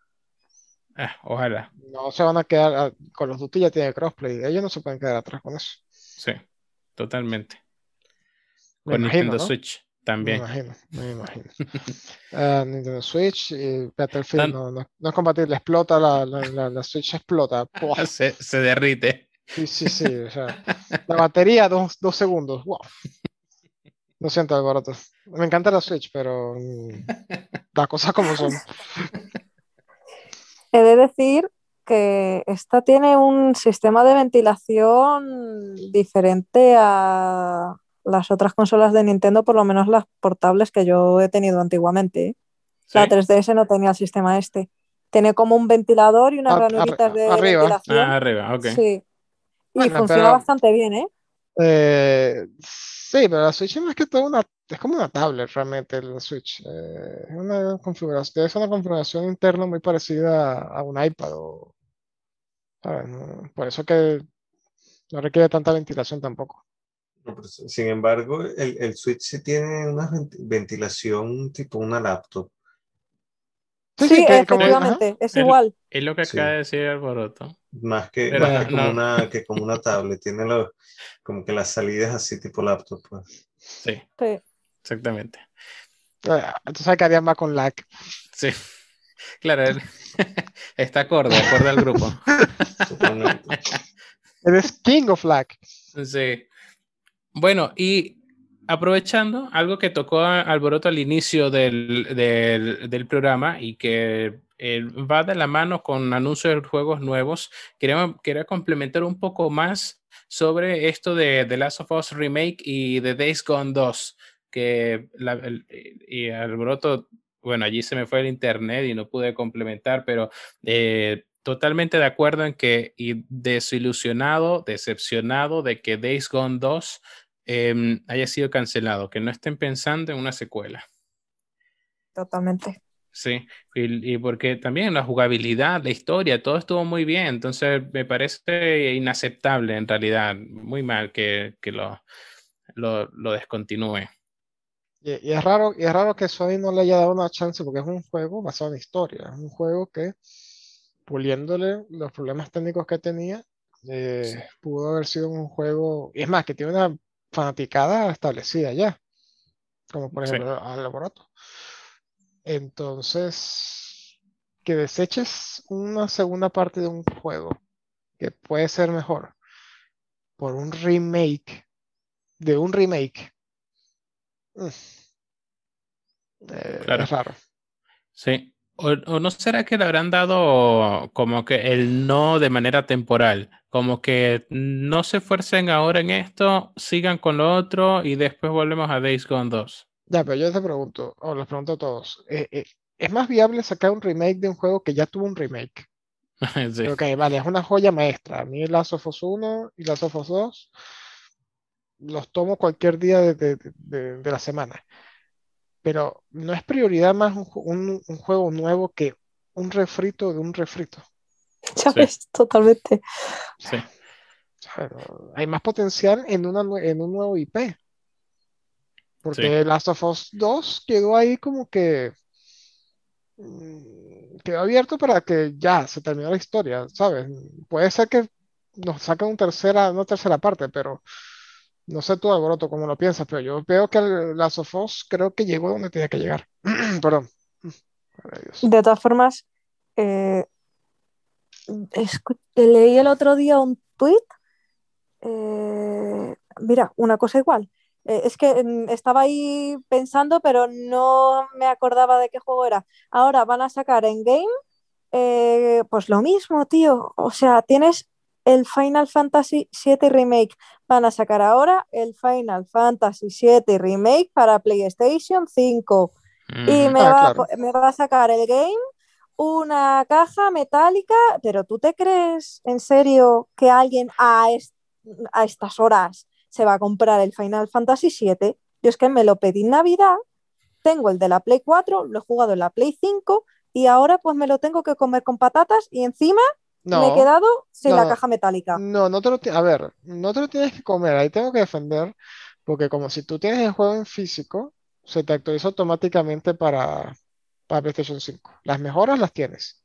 ah, ojalá, No se van a quedar, a- con los Duty ya tiene crossplay. Ellos no se pueden quedar atrás con eso. sí, totalmente. Me Con imagino, Nintendo ¿no? Switch Me también. imagino, me imagino. Ah, Nintendo Switch y Battlefield Tan- no, no, no es compatible, explota la, la, la, la Switch explota. Se, se derrite. Sí, sí, sí. O sea, la batería, dos, dos segundos. ¡Wow! Lo siento, Alboroto. Me encanta la Switch, pero mm, las cosas como son. He de decir que esta tiene un sistema de ventilación diferente a las otras consolas de Nintendo, por lo menos las portables que yo he tenido antiguamente. ¿eh? La ¿Sí? 3DS no tenía el sistema este. Tiene como un ventilador y unas Ar- ar- ranuritas de arriba. ventilación. Ah, arriba, ok. Sí. Y Bueno, funciona pero- bastante bien, ¿eh? Eh, sí, pero la Switch no es que todo una, es como una tablet realmente la Switch. Eh, es una configuración, es una configuración interna muy parecida a un iPad o, ¿sabes? No- por eso que no requiere tanta ventilación tampoco. Pero sin embargo, el, el Switch sí tiene una vent- ventilación tipo una laptop. Sí, Sí, sí, que como- efectivamente, es igual. Es lo que Sí. acaba de decir Alboroto. Más que, Pero más que como no. una, que como una tablet. Tiene los, como que las salidas así tipo laptop. Pues. Sí, Sí. exactamente. eh, entonces hay que haría más con lag. Sí. Claro, él- está acorde, acorde al grupo. Eres king of lag. Sí. Bueno, y aprovechando algo que tocó Alboroto al inicio del, del- programa y que eh, va de la mano con anuncios de juegos nuevos, quería, quería complementar un poco más sobre esto de The Last of Us Remake y de Days Gone 2, que Alboroto, bueno, allí se me fue el internet y no pude complementar, pero eh, totalmente de acuerdo en que y desilusionado, decepcionado de que Days Gone 2 em, haya sido cancelado, que no estén pensando en una secuela. Totalmente. Sí, y, y porque también la jugabilidad, la historia, todo estuvo muy bien, entonces me parece inaceptable en realidad, muy mal que, que lo, lo, lo descontinúe. Y, y es raro, y es raro que Sony no le haya dado una chance porque es un juego basado en historia. Es un juego que, puliéndole los problemas técnicos que tenía, eh, pudo haber sido un juego. Y es más, que tiene una fanaticada establecida ya. Como por Sí. ejemplo Alboroto. Entonces, que deseches una segunda parte de un juego que puede ser mejor por un remake de un remake. mm, eh, Claro. es raro. Sí. O, o no será que le habrán dado como que el no de manera temporal? Como que no se esfuercen ahora en esto, sigan con lo otro y después volvemos a Days Gone 2. Ya, pero yo te pregunto, o les pregunto a todos, eh, eh, ¿es más viable sacar un remake de un juego que ya tuvo un remake? Sí. Ok, vale, es una joya maestra. A mí Last of Us 1 y Last of Us 2 los tomo cualquier día de, de- de- de la semana. Pero no es prioridad más un, un- un juego nuevo que un refrito de un refrito. ¿Sabes? Totalmente. Sí. Hay más potencial en, una, en un nuevo IP. Porque Last of Us 2 quedó ahí como que mm, quedó abierto para que ya se terminó la historia, ¿sabes? Puede ser que nos saquen un tercera, una tercera parte, pero no sé tú, Alboroto, cómo lo piensas, pero yo veo que of Us creo que llegó donde tenía que llegar. Perdón. De todas formas, eh, leí el otro día un tuit. eh, mira, una cosa igual. Eh, es que mm, estaba ahí pensando, pero no me acordaba de qué juego era. Ahora van a sacar en game, eh, pues lo mismo, tío. O sea, tienes el Final Fantasy VII Remake. Van a sacar ahora el Final Fantasy VII Remake para PlayStation 5. Y me, Ah, va, claro. me va a sacar el game una caja metálica, pero ¿tú te crees en serio que alguien a, a estas horas se va a comprar el Final Fantasy VII? Yo es que me lo pedí en Navidad, tengo el de la Play 4, lo he jugado en la Play 5 y ahora pues me lo tengo que comer con patatas y encima me he No, quedado sin no, la no. caja metálica. no, no te lo, a ver, no te lo tienes que comer, ahí tengo que defender, porque como si tú tienes el juego en físico, se te actualiza automáticamente para, para PlayStation 5. Las mejoras las tienes.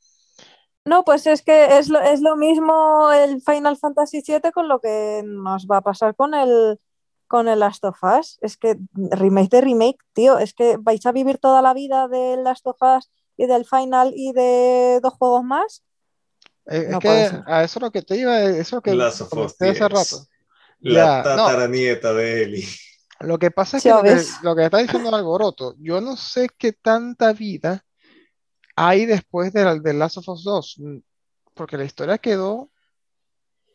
No, pues es que es lo, es lo mismo el Final Fantasy VII con lo que nos va a pasar con el, con el Last of Us. Es que remake de remake, tío, es que vais a vivir toda la vida del Last of Us y del Final y de dos juegos más. Es, es No que puede ser. a eso es lo que te iba, eso es lo que Last of Us comenté hace 10. rato. La Ya, no. tataranieta de Eli. Lo que pasa es que lo que, lo que está diciendo Alboroto, yo no sé qué tanta vida hay después de, la- de Last of Us 2, mm, porque la historia quedó,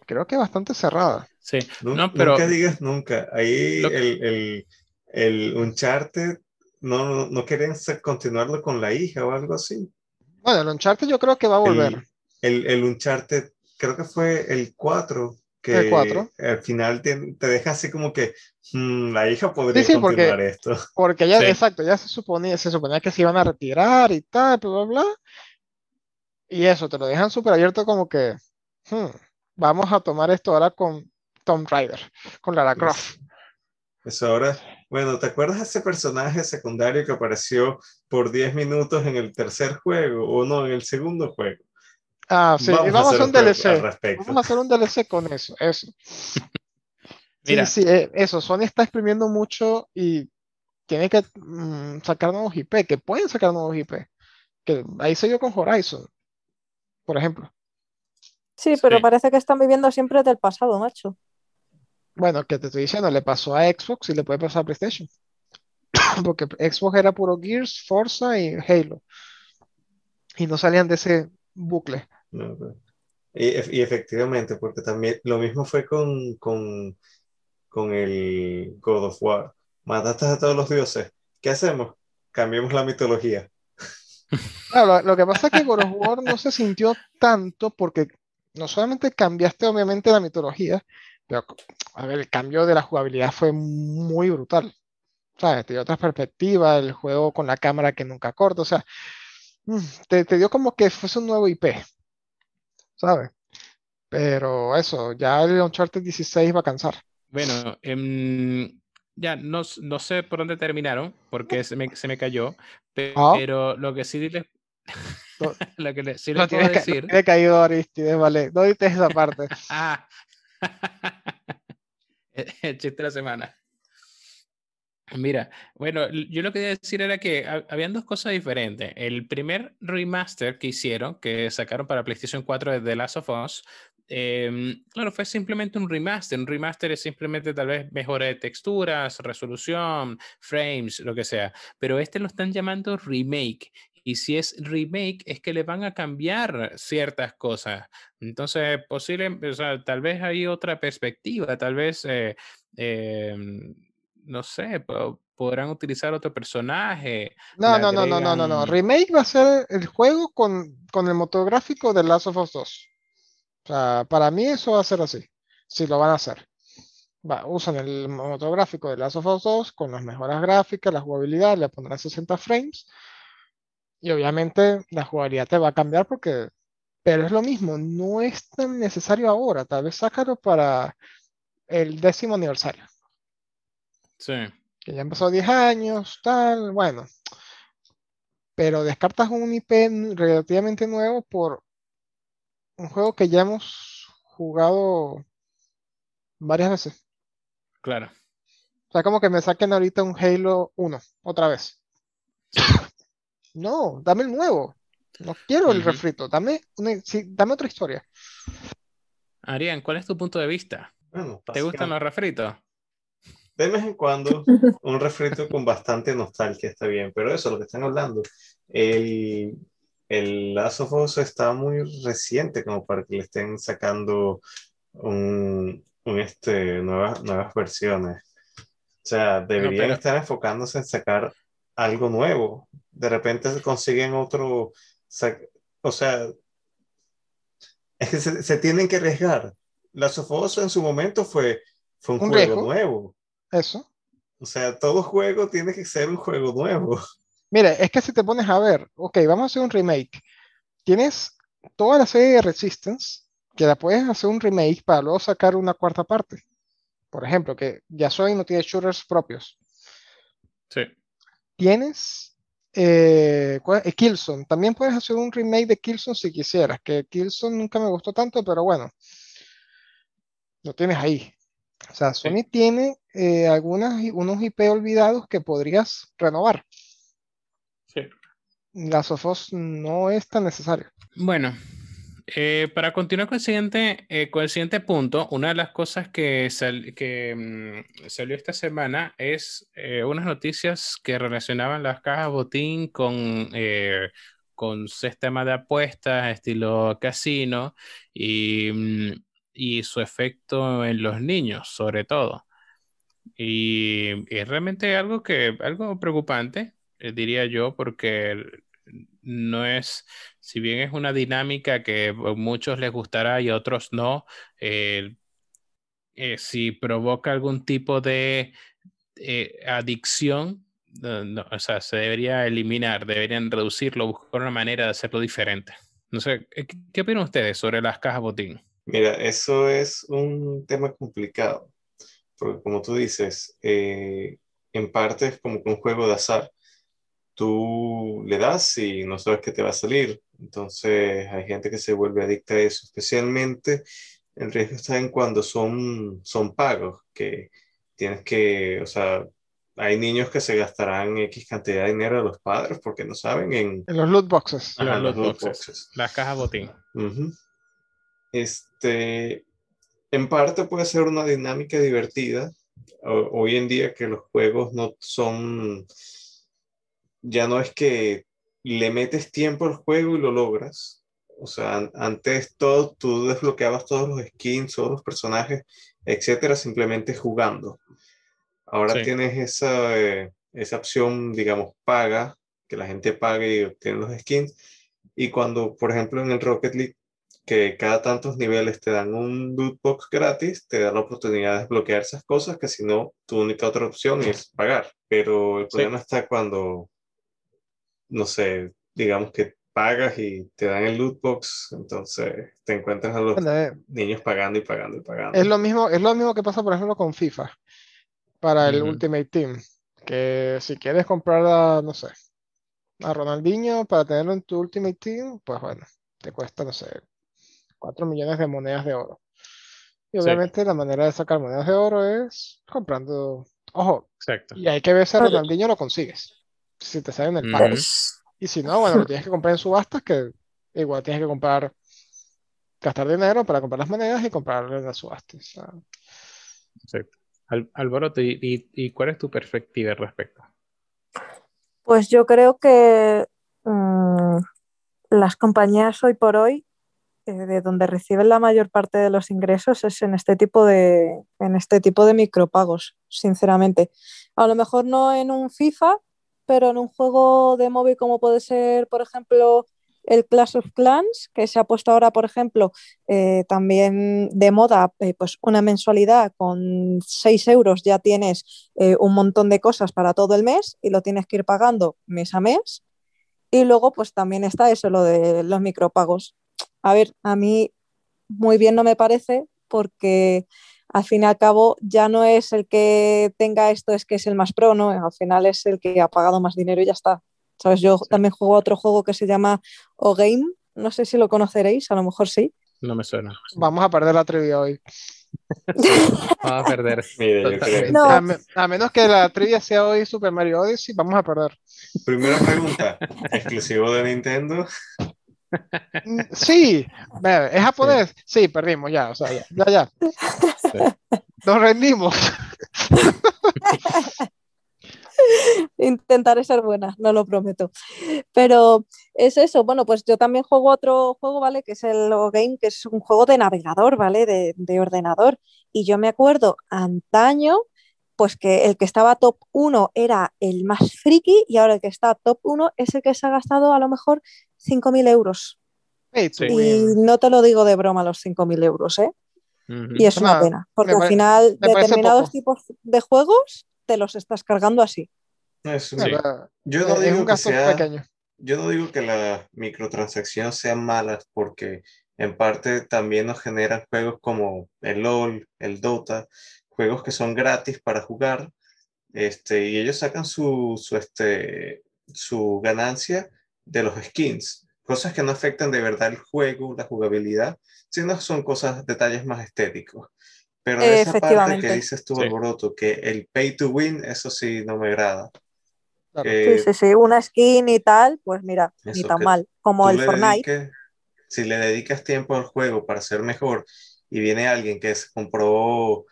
creo que bastante cerrada. Sí. Nu- No, pero Nunca digas nunca. Ahí Lo- el, el, el Uncharted no, no querían hacer- continuarlo con la hija o algo así. Bueno, el Uncharted yo creo que va a volver. El, el, el Uncharted, creo que fue el 4, que El 4. al final te, te deja así como que "Hmm, la hija podría Sí, sí, porque- continuar esto. Porque ya, Sí. exacto, ya se suponía, se suponía que se iban a retirar y tal, bla, bla, bla. Y eso, te lo dejan súper abierto como que, hmm, vamos a tomar esto ahora con Tomb Raider, con Lara Croft. Eso ahora, bueno, ¿te acuerdas de ese personaje secundario que apareció por 10 minutos en el tercer juego o no, en el segundo juego? Ah, sí, y Vamos a vamos a hacer un DLC. Vamos a hacer un DLC con eso, eso. Mira. sí, eh, eso, Sony está exprimiendo mucho y tiene que mm, sacar nuevos IP, que pueden sacar nuevos IP. Que ahí se dio con Horizon, por ejemplo. Sí, pero Sí. parece que están viviendo siempre del pasado, macho. Bueno, que te estoy diciendo, le pasó a Xbox y le puede pasar a PlayStation. Porque Xbox era puro Gears, Forza y Halo. Y no salían de ese bucle. No, y, y efectivamente, porque también lo mismo fue con, con, con el God of War. Mataste a todos los dioses. ¿Qué hacemos? Cambiemos la mitología. Lo, que pasa es que God of War no se sintió tanto porque no solamente cambiaste obviamente la mitología, pero a ver, el cambio de la jugabilidad fue muy brutal. ¿Sabes? Te dio otra perspectiva, el juego con la cámara que nunca corta, o sea, mm, te, te dio como que fuese un nuevo IP, ¿sabes? Pero eso, ya el Uncharted 16 va a cansar. Bueno, em, ya no, no sé por dónde terminaron, porque se me, se me cayó, Ah. pero lo que sí les, Lo- que sí les puedo tienes, ca- decir. tiene caído Aristides, vale. No dices esa parte. Ah. El chiste de la semana. Mira, bueno, yo lo que quería decir era que ha- habían dos cosas diferentes. El primer remaster que hicieron, que sacaron para PlayStation 4 de The Last of Us, em, claro, fue simplemente un remaster. Un remaster es simplemente tal vez mejora de texturas, resolución, frames, lo que sea. Pero este lo están llamando remake. Y si es remake, es que le van a cambiar ciertas cosas. Entonces, posible, o tal vez hay otra perspectiva, tal vez, eh, em, no sé, po- podrán utilizar otro personaje. No, no, no, no, no, no, no. agregan- Remake va a ser el juego con, con el motográfico de Last of Us 2. O sea, para mí eso va a ser así. Si lo van a hacer. Va, usan el motográfico de Last of Us 2 con las mejoras gráficas, la jugabilidad, le pondrán 60 frames. Y obviamente la jugabilidad te va a cambiar porque. Pero es lo mismo, no es tan necesario ahora. Tal vez sácalo para el décimo aniversario. Sí, que ya han pasado 10 años, tal, bueno. Pero descartas un IP relativamente nuevo por un juego que ya hemos jugado varias veces. claro. O sea, como que me saquen ahorita un Halo 1, otra vez. No, dame el nuevo. No quiero el refrito, dame, una- sí, dame otra historia. Arián, ¿cuál es tu punto de vista? Bueno, ¿Te gustan los refritos? De vez en cuando, un refrito con bastante nostalgia está bien, pero eso, lo que están hablando, el, el Last of Us está muy reciente como para que le estén sacando un, un, este, nuevas, nuevas versiones. O sea, deberían pero- estar enfocándose en sacar algo nuevo. De repente se consiguen otro, sac- o sea, es que se, se tienen que arriesgar. Last of Us en su momento fue, fue un, Un juego riesgo. nuevo. Eso. O sea, todo juego tiene que ser un juego nuevo. Mire, es que si te pones a ver, ok, vamos a hacer un remake. Tienes toda la serie de Resistance, que la puedes hacer un remake para luego sacar una cuarta parte. Por ejemplo, que Yasoi no tiene shooters propios. Sí. Tienes eh, ¿cuál- eh, Killzone. También puedes hacer un remake de Killzone si quisieras, que Killzone nunca me gustó tanto, pero bueno, lo tienes ahí. O sea, Sony tiene eh, algunas, unos IP olvidados que podrías renovar. Sí. Last of Us no es tan necesario. Bueno, eh, para continuar con el siguiente, eh, con el siguiente punto, una de las cosas que, sal- que mm, salió esta semana es eh, unas noticias que relacionaban las cajas botín con, eh, con sistema de apuestas estilo casino y, mm, y su efecto en los niños, sobre todo. Y es realmente algo que, algo preocupante, eh, diría yo, porque no es, si bien es una dinámica que a muchos les gustará y a otros no, eh, eh, si provoca algún tipo de eh, adicción, no, o sea, se debería eliminar, deberían reducirlo, buscar una manera de hacerlo diferente. No sé, ¿qué, qué opinan ustedes sobre las cajas botín? Mira, eso es un tema complicado, porque como tú dices, eh, en parte es como que un juego de azar. Tú le das y no sabes qué te va a salir. Entonces hay gente que se vuelve adicta a eso, especialmente el riesgo está en cuando son, son pagos, que tienes que, o sea, hay niños que se gastarán X cantidad de dinero a los padres porque no saben en En los loot boxes. Ajá, Los los loot loot boxes. boxes. Las cajas botín. Ujú. Este, en parte puede ser una dinámica divertida. Hoy en día que los juegos no son, ya no es que le metes tiempo al juego y lo logras. O sea, an- antes todo, tú desbloqueabas todos los skins, todos los personajes, etcétera, simplemente jugando. Ahora Sí. tienes esa, eh, esa opción, digamos, paga, que la gente pague y obtiene los skins. Y cuando, por ejemplo, en el Rocket League, que cada tantos niveles te dan un loot box gratis, te da la oportunidad de desbloquear esas cosas que si no, tu única otra opción es pagar. Pero el Sí. problema está cuando, no sé, digamos que pagas y te dan el loot box, entonces te encuentras a los Bueno, eh, niños pagando y pagando y pagando. es lo mismo, es lo mismo que pasa, por ejemplo, con FIFA. para el. Ultimate Team. Que si quieres comprar a, no sé, a Ronaldinho para tenerlo en tu Ultimate Team, pues bueno, te cuesta, no sé, 4 millones de monedas de oro. Y Sí. obviamente la manera de sacar monedas de oro es comprando. Ojo, Exacto. y hay que ver si. Ronaldinho lo consigues. Si te sale en el pack. Pues, Y si no, bueno, lo tienes que comprar en subastas, que igual tienes que comprar, gastar dinero para comprar las monedas y comprarlo en las subastas. O sea, Exacto. Al- Alboroto, ¿y, y, y cuál es tu perspectiva al respecto? pues yo creo que mm, las compañías hoy por hoy, eh, de donde reciben la mayor parte de los ingresos, es en este tipo de, en este tipo de micropagos, sinceramente. A lo mejor no en un FIFA, pero en un juego de móvil como puede ser, por ejemplo, el Clash of Clans, que se ha puesto ahora, por ejemplo, eh, también de moda, eh, pues una mensualidad con 6 euros ya tienes un montón de cosas para todo el mes y lo tienes que ir pagando mes a mes. Y luego, pues también está eso, lo de los micropagos. A ver, a mí muy bien no me parece porque al fin y al cabo ya no es el que tenga esto, es que es el más pro, ¿no? Al final es el que ha pagado más dinero y ya está. ¿Sabes? Yo también juego a otro juego que se llama O-Game, no sé si lo conoceréis, a lo mejor sí. No me suena. vamos a perder la trivia hoy. Vamos a perder. Mire, yo Totalmente. creo. No. A, me- a menos que la trivia sea hoy Super Mario Odyssey, vamos a perder. Primera pregunta, exclusivo de Nintendo. Mm, Sí, ¿es japonés? Sí, perdimos ya, o sea, ya, ya, ya. Sí. Nos rendimos. Intentaré ser buena, no lo prometo. Pero es eso, bueno, pues yo también juego otro juego, ¿vale? Que es el Game, que es un juego de navegador, ¿vale? De, de ordenador. Y yo me acuerdo antaño, pues que el que estaba top 1 era el más friki y ahora el que está top 1 es el que se ha gastado a lo mejor 5.000 euros. Y no te lo digo de broma los 5.000 euros, ¿eh? Y es una pena, porque me al final determinados tipos de juegos te los estás cargando así. Sí. Verdad, Yo es no un digo que sea, pequeño. yo no digo que las microtransacciones sean malas porque en parte también nos generan juegos como el LOL, el Dota, juegos que son gratis para jugar, este, y ellos sacan su, su, este, su ganancia de los skins, cosas que no afectan de verdad el juego, la jugabilidad, sino son cosas, detalles más estéticos. Pero esa parte que dices tú, Sí. Alboroto, que el pay to win, eso sí no me agrada. Claro. Que Sí, sí, sí, una skin y tal, pues mira, ni tan mal. Como el Fortnite. dediques- si le dedicas tiempo al juego para ser mejor y viene alguien que se compró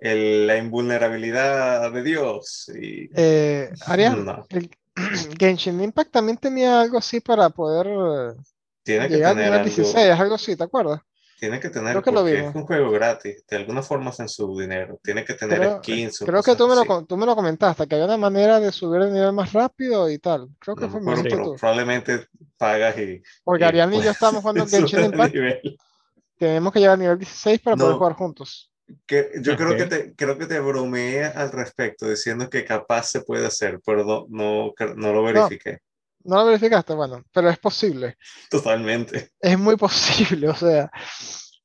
el- la invulnerabilidad de Dios y Eh, Arián, no, el Genshin Impact también tenía algo así para poder eh, tiene que llegar tener algo, 16, algo así, ¿te acuerdas? tiene que tener Creo que lo porque vimos. es un juego gratis, de alguna forma hacen su dinero, tiene que tener Creo, skins creo que tú me lo, tú me lo comentaste, que había una manera de subir el nivel más rápido y tal. Creo que No fue, pero tú. probablemente pagas y, Porque Arián y yo estábamos jugando Genshin Impact, tenemos que llegar al nivel 16 para poder No. jugar juntos. Que yo creo que te, creo que te bromeé al respecto, diciendo que capaz se puede hacer, pero no, no, no lo verifiqué. ¿No lo verificaste? Bueno, pero es posible. Totalmente. Es muy posible, o sea,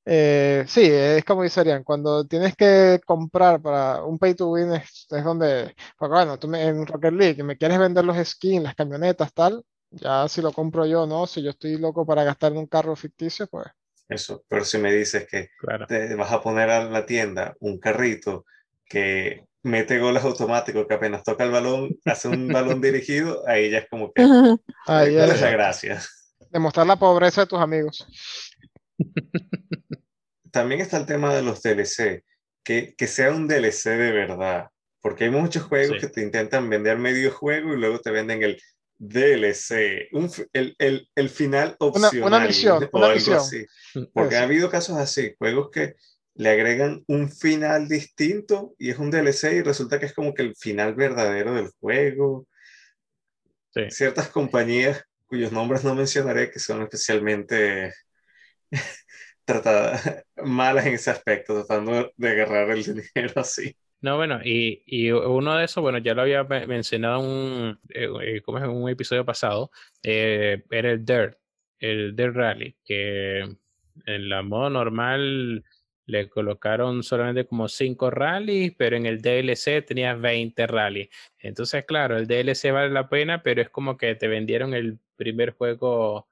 eh, sí, es como dice Arián, cuando tienes que comprar para un pay to win es, es donde, porque bueno, tú me- en Rocket League me quieres vender los skins, las camionetas, tal, ya si lo compro yo, ¿no? Si yo estoy loco para gastar en un carro ficticio, pues Eso. Pero si me dices que Claro. te vas a poner a la tienda un carrito que mete goles automáticos, que apenas toca el balón, hace un balón dirigido, ahí ya es como que, ahí ¿cuál es es la gracia? demostrar la pobreza de tus amigos. También está el tema de los DLC, que, que sea un DLC de verdad, porque hay muchos juegos Sí. que te intentan vender medio juego y luego te venden el DLC, un el, el, el final Una, opcional una misión, o una algo misión. así. Porque ha habido casos así, juegos que le agregan un final distinto y es un DLC y resulta que es como que el final verdadero del juego. Sí. Ciertas compañías cuyos nombres no mencionaré que son especialmente tratadas malas en ese aspecto, tratando de agarrar el dinero así. No, bueno, y, uno de esos, bueno, ya lo había me- mencionado en un, eh, eh, en un episodio pasado, eh, era el Dirt, el Dirt Rally, que en la modo normal le colocaron solamente como 5 rallies, pero en el DLC tenías 20 rallies. Entonces, claro, el DLC vale la pena, pero es como que te vendieron el primer juego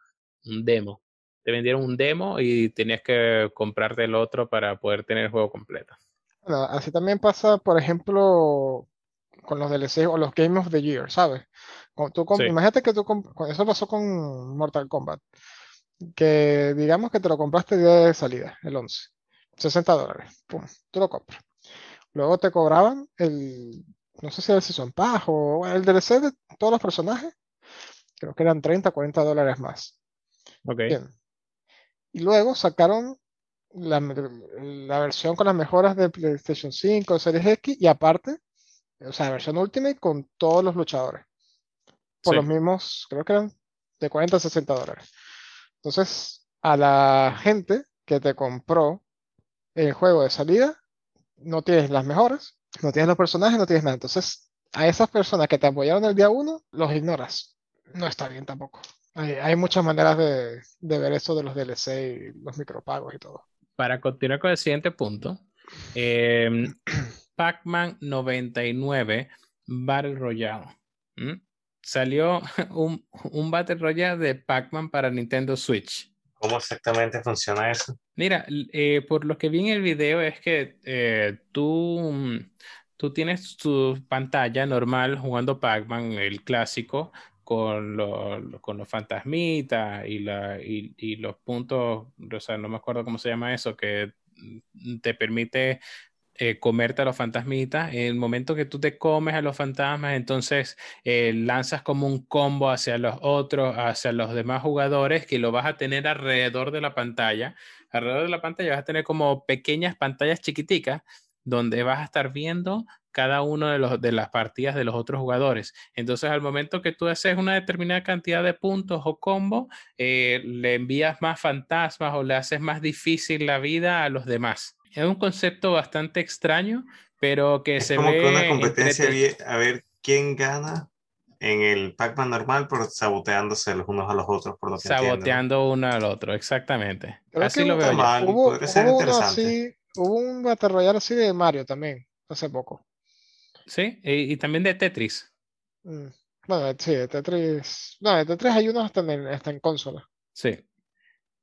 un demo. Te vendieron un demo y tenías que comprarte el otro para poder tener el juego completo. Bueno, así también pasa, por ejemplo, con los DLC o los Game of the Year, ¿sabes? Tú Sí. Imagínate que tú con- eso pasó con Mortal Kombat, que digamos que te lo compraste día de salida, el 11, 60 dólares, pum, tú lo compras. Luego te cobraban el, no sé si era el Season Pass o el DLC de todos los personajes, creo que eran 30, 40 dólares más. Ok. Bien. Y luego sacaron la, la versión con las mejoras de PlayStation 5, Series X y aparte, o sea, la versión Ultimate con todos los luchadores. Por Sí. los mismos, creo que eran de 40 a 60 dólares. Entonces, a la gente que te compró el juego de salida, no tienes las mejoras, no tienes los personajes, no tienes nada. Entonces, a esas personas que te apoyaron el día uno, los ignoras. No está bien tampoco. Hay, hay muchas maneras de, de ver eso de los DLC y los micropagos y todo. Para continuar con el siguiente punto, em, Pac-Man 99 Battle Royale. Salió un, un Battle Royale de Pac-Man para Nintendo Switch. ¿Cómo exactamente funciona eso? Mira, eh, por lo que vi en el video es que eh, tú, mm, tú tienes tu pantalla normal jugando Pac-Man, el clásico, con, lo- con los fantasmitas y, la, y, y los puntos, o sea, no me acuerdo cómo se llama eso, que mm, te permite eh, comerte a los fantasmitas. En el momento que tú te comes a los fantasmas, entonces eh, lanzas como un combo hacia los otros, hacia los demás jugadores, que lo vas a tener alrededor de la pantalla. Alrededor de la pantalla vas a tener como pequeñas pantallas chiquiticas donde vas a estar viendo cada uno de, los, de las partidas de los otros jugadores. Entonces, al momento que tú haces una determinada cantidad de puntos o combo, eh, le envías más fantasmas o le haces más difícil la vida a los demás. Es un concepto bastante extraño, pero que Es se como ve que una competencia bien- a ver quién gana en el Pac-Man normal, pero saboteándose los unos a los otros, por lo que entiendo, saboteando uno al otro, exactamente. Creo Así que lo hubo- veo mal, Hubo, hubo así, hubo un Battle Royale así de Mario también, hace poco. Sí, y, y también de Tetris. Mm, Bueno, sí, de Tetris. No, de Tetris hay unos hasta en, hasta en consola. Sí.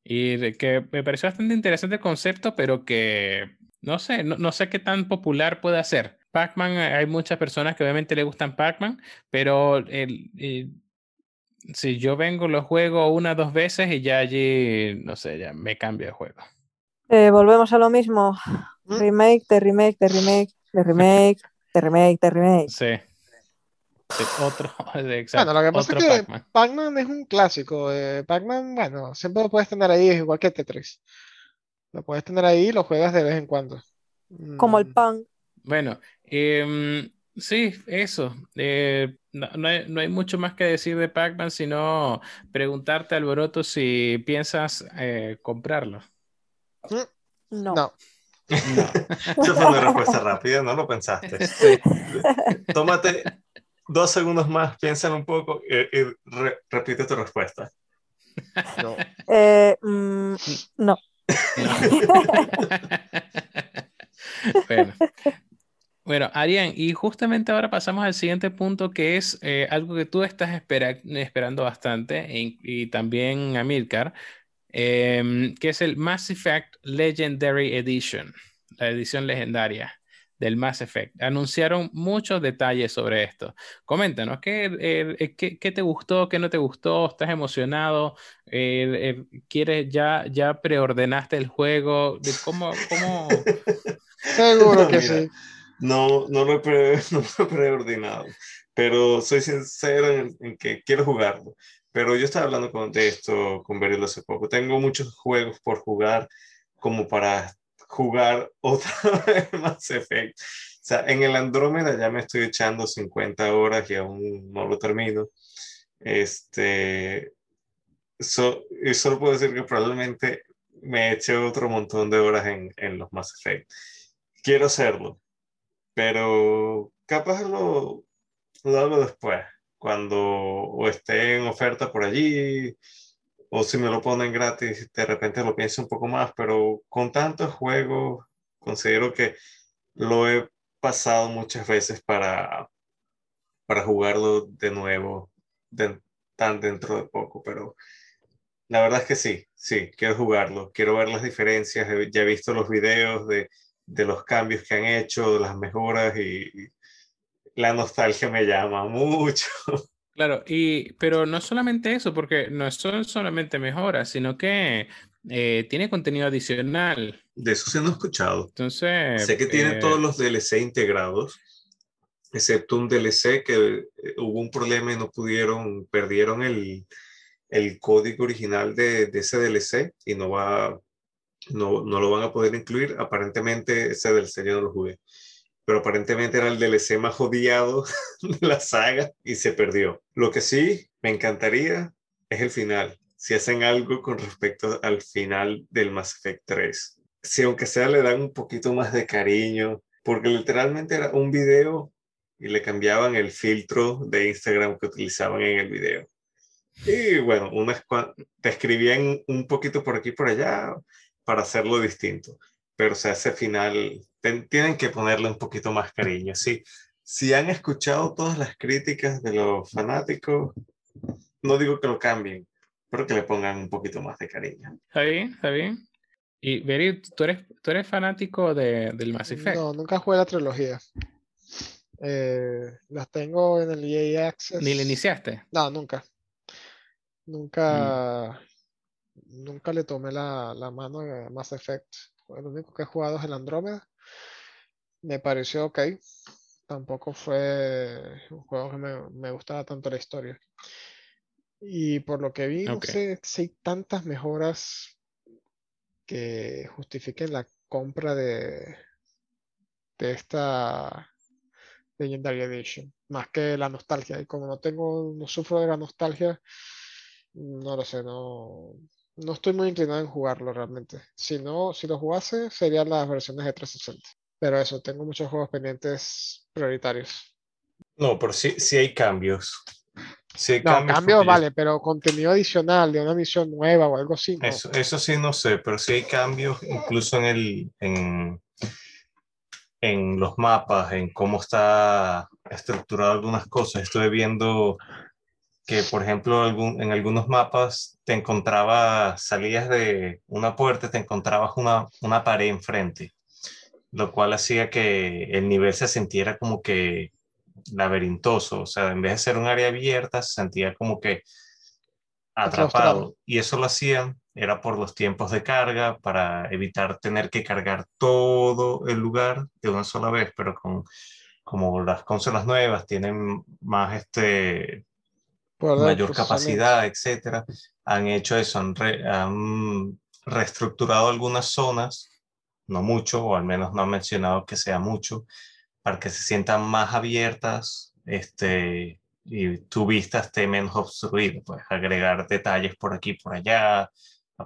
Y que me pareció bastante interesante el concepto, pero que no sé, no, no sé qué tan popular puede ser. Pac-Man, eh, hay muchas personas que obviamente le gustan Pac-Man, pero el, el- si yo vengo, lo juego una o dos veces y ya allí, no sé, ya me cambio de juego. Eh, volvemos a lo mismo. Mm. Remake, de remake, de remake, de remake, de remake, de remake. Sí. Sí, otro, exacto, Bueno, lo que pasa otro es que Pac-Man. Es un clásico. eh, Pac-Man, bueno, siempre lo puedes tener ahí, es igual que Tetris. Lo puedes tener ahí y lo juegas de vez en cuando. Como el Mm, pan. Bueno, em, sí, eso. Eh, no, no hay, no hay mucho más que decir de Pac-Man, sino preguntarte, Alboroto, si piensas eh, comprarlo. No. No, No. Esa fue una respuesta rápida, no lo pensaste. Sí. Tómate dos segundos más, piénsalo un poco y, y re- repite tu respuesta. no. Eh, mm, no. Bueno. Bueno, Arián, y justamente ahora pasamos al siguiente punto que es eh, algo que tú estás espera- esperando bastante y, y también Amilcar, em, que es el Mass Effect Legendary Edition, la edición legendaria del Mass Effect. Anunciaron muchos detalles sobre esto. Coméntanos, ¿qué, eh, eh, qué, qué te gustó, qué no te gustó? ¿Estás emocionado? Eh, eh, ¿quieres ya, ya preordenaste el juego? ¿De cómo, cómo... Seguro que Mira, sí. No, no lo he, pre- no preordinado, pero soy sincero en, en que quiero jugarlo. Pero yo estaba hablando con, de esto con Beryl hace poco. Tengo muchos juegos por jugar como para jugar otra vez Mass Effect. O sea, en el Andrómeda ya me estoy echando 50 horas y aún no lo termino. Este, so- y solo puedo decir que probablemente me eche otro montón de horas en, en los Mass Effect. Quiero hacerlo, pero capaz lo, lo hago después, cuando o esté en oferta por allí o si me lo ponen gratis, de repente lo pienso un poco más, pero con tantos juegos, considero que lo he pasado muchas veces para, para jugarlo de nuevo, tan dentro de poco, pero la verdad es que sí, sí, quiero jugarlo, quiero ver las diferencias, ya he visto los videos de, de los cambios que han hecho, de las mejoras y la nostalgia me llama mucho. Claro, y, pero no solamente eso, porque no son solamente mejoras, sino que eh, tiene contenido adicional. De eso se no he escuchado. Entonces. Sé que tiene eh, todos los DLC integrados, excepto un DLC que eh, hubo un problema y no pudieron, perdieron el, el código original de, de, ese DLC y no va, no, no lo van a poder incluir. Aparentemente ese DLC yo no lo jugué pero aparentemente era el DLC más odiado de la saga y se perdió. Lo que sí me encantaría es el final. Si hacen algo con respecto al final del Mass Effect 3. Si aunque sea le dan un poquito más de cariño, porque literalmente era un video y le cambiaban el filtro de Instagram que utilizaban en el video. Y bueno, unas te escribían un poquito por aquí y por allá para hacerlo distinto. Pero o sea, ese final tienen que ponerle un poquito más cariño. Sí, si han escuchado todas las críticas de los fanáticos, no digo que lo cambien, pero que le pongan un poquito más de cariño. Está bien, está bien. Y Beri, ¿tú eres, tú eres fanático de, del Mass Effect? No, nunca jugué la trilogía. Eh, las tengo en el EA Access. ¿Ni le iniciaste? No, nunca. Nunca, mm. nunca le tomé la, la mano a Mass Effect. Lo único que he jugado es el Andrómeda me pareció ok. Tampoco fue un juego que me, me gustaba tanto la historia. Y por lo que vi, no sé si hay tantas mejoras que justifiquen la compra de, de esta Legendary Edition, más que la nostalgia. Y como no tengo, no sufro de la nostalgia, no lo sé, no, no estoy muy inclinado en jugarlo realmente. Si no, si lo jugase, serían las versiones de 360. Pero eso, tengo muchos juegos pendientes prioritarios. No, pero sí, sí hay cambios. Sí hay no, cambios, vale, pero contenido adicional de una misión nueva o algo así. Eso, eso sí no sé, pero sí hay cambios incluso en el en, en los mapas, en cómo está estructurado algunas cosas. Estuve viendo que, por ejemplo, algún, en algunos mapas te encontrabas, salías de una puerta, te encontrabas una, una pared enfrente lo cual hacía que el nivel se sintiera como que laberintoso, o sea, en vez de ser un área abierta, se sentía como que atrapado. Y eso lo hacían, era por los tiempos de carga, para evitar tener que cargar todo el lugar de una sola vez, pero con como las consolas nuevas tienen más este mayor capacidad, etcétera, han hecho eso, han, han reestructurado algunas zonas no mucho, o al menos no ha mencionado que sea mucho, para que se sientan más abiertas este, y tu vista esté menos obstruida, pues agregar detalles por aquí, por allá,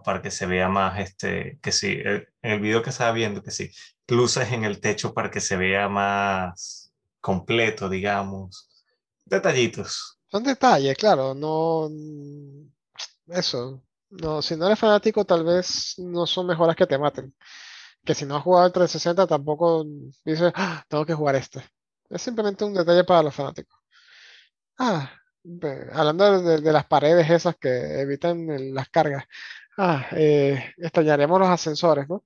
para que se vea más, este, que sí, en el video que estaba viendo, que sí, luces en el techo para que se vea más completo, digamos, detallitos. Son detalles, claro, no, eso, no, si no eres fanático, tal vez no son mejoras que te maten que si no has jugado el 360 tampoco dices, ah, tengo que jugar este. Es simplemente un detalle para los fanáticos. Ah, hablando de, las paredes esas que evitan las cargas. Ah, eh, extrañaremos los ascensores, ¿no?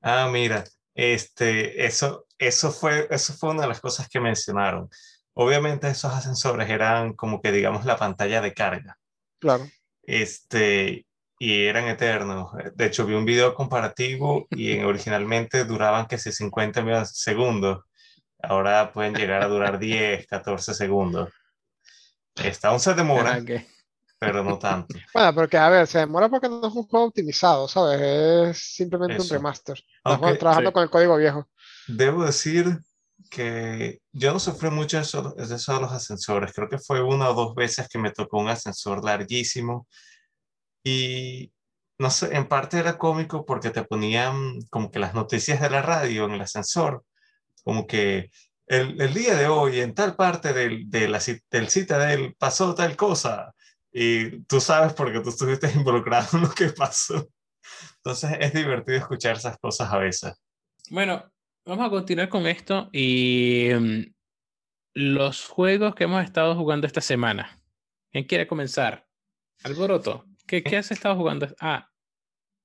Ah, mira, este, eso, eso fue, eso fue una de las cosas que mencionaron. Obviamente esos ascensores eran como que digamos la pantalla de carga. Claro. Este, y eran eternos. De hecho, vi un video comparativo y originalmente duraban que si 50 segundos. Ahora pueden llegar a durar 10, 14 segundos. Está aún se demora, pero no tanto. Bueno, porque a ver, se demora porque no es un juego optimizado, ¿sabes? Es simplemente un remaster. Estamos trabajando con el código viejo. Debo decir que yo no sufrí mucho eso, de eso de los ascensores. Creo que fue una o dos veces que me tocó un ascensor larguísimo y no sé, en parte era cómico porque te ponían como que las noticias de la radio en el ascensor, como que el, el día de hoy en tal parte del, de la, del Citadel pasó tal cosa y tú sabes porque tú estuviste involucrado en lo que pasó. Entonces es divertido escuchar esas cosas a veces. Bueno, vamos a continuar con esto y mm, los juegos que hemos estado jugando esta semana. ¿Quién quiere comenzar? Alboroto, ¿qué, qué has estado jugando? Ah,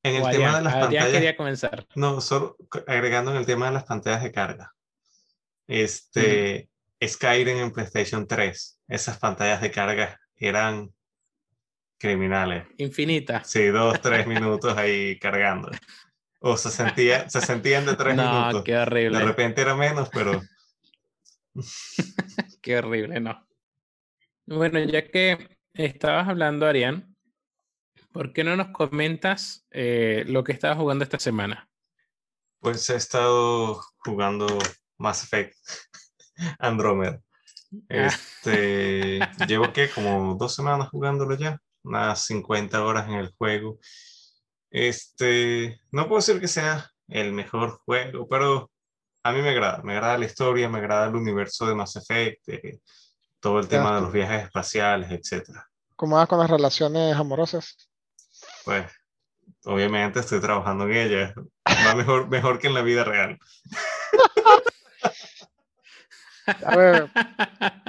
En el tema Adrián. de las pantallas, quería comenzar. no, solo agregando en el tema de las pantallas de carga. Este, Skyrim en PlayStation 3, esas pantallas de carga eran criminales. Infinita. Sí, dos, tres minutos ahí cargando. O se sentía, se sentían de tres No, minutos. qué De horrible. repente era menos, pero Qué horrible, no. Bueno, ya que estabas hablando, Arián, ¿por qué no nos comentas eh, lo que estabas jugando esta semana? pues he estado jugando Mass Effect Andromeda. Ah. Este, llevo que como dos semanas jugándolo ya, unas 50 horas en el juego. Este, no puedo decir que sea el mejor juego, pero a mí me agrada, me agrada la historia, me agrada el universo de Mass Effect, eh, todo el tema de los viajes espaciales, etcétera. ¿Cómo vas con las relaciones amorosas? Pues, obviamente estoy trabajando en ella. Va mejor, mejor que en la vida real. A ver,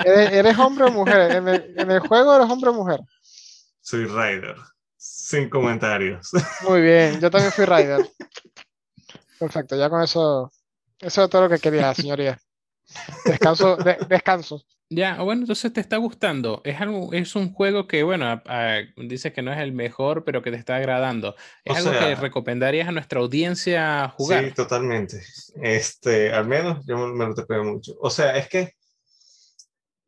¿eres, eres hombre o mujer? ¿En el, en el juego eres hombre o mujer? Soy Ryder. Sin comentarios. Muy bien, yo también fui rider. Perfecto, ya con eso, eso es todo lo que quería, señoría. Descanso, de- descanso. Ya, bueno, entonces te está gustando. Es algo, es un juego que, bueno, a- a- dices que no es el mejor, pero que te está agradando. ¿Es O algo que recomendarías a nuestra audiencia jugar? Sí, totalmente. Este, al menos yo me, lo trepeo mucho. O sea, es que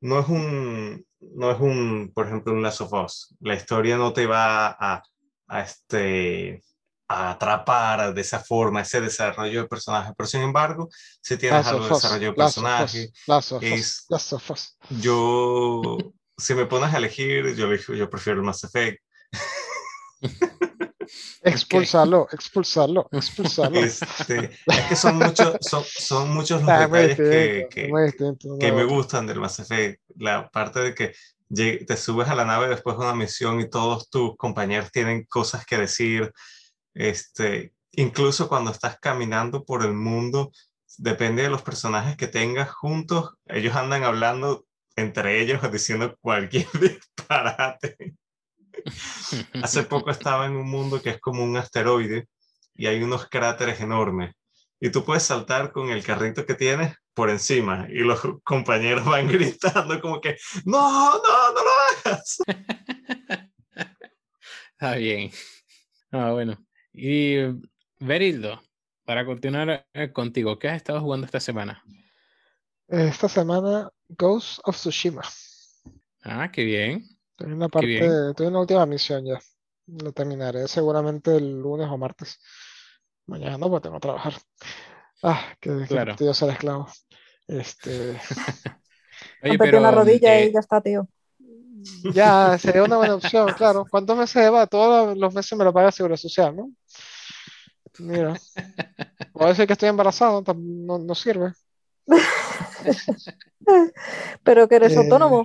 no es un, no es un, por ejemplo, un Last of Us. La historia no te va a, a este, a atrapar de esa forma, ese desarrollo de personaje. Pero sin embargo, si tienes algo de desarrollo de personaje, es- yo, si me pones a elegir, yo, elijo- yo prefiero el Mass Effect. Expulsarlo, expulsarlo, expulsarlo. Este, es que son muchos, son, son muchos los Ah, detalles que, distinto, que, que no, me gustan del Mass Effect. La parte de que te subes a la nave después de una misión y todos tus compañeros tienen cosas que decir. Este, incluso cuando estás caminando por el mundo, depende de los personajes que tengas juntos, ellos andan hablando entre ellos diciendo cualquier disparate. Hace poco estaba en un mundo que es como un asteroide y hay unos cráteres enormes. Y tú puedes saltar con el carrito que tienes por encima y los compañeros van gritando como que, no, no, no lo hagas. Está bien. Ah, bueno. Y Berildo, para continuar eh, contigo, ¿qué has estado jugando esta semana? Esta semana, Ghost of Tsushima. Ah, qué bien. Estoy en la Qué parte, bien. estoy en la última misión ya. Lo terminaré seguramente el lunes o martes. Mañana no, porque tengo que trabajar. Ah, qué Claro. divertido ser esclavo. Este, Oye, Rompete una pero, rodilla eh, y ya está, tío. ya sería una buena opción, claro. ¿Cuántos meses lleva? Todos los meses me lo paga Seguro Social, ¿no? Mira. Puedo decir que estoy embarazado, no, no sirve. Pero que eres Eh, autónomo.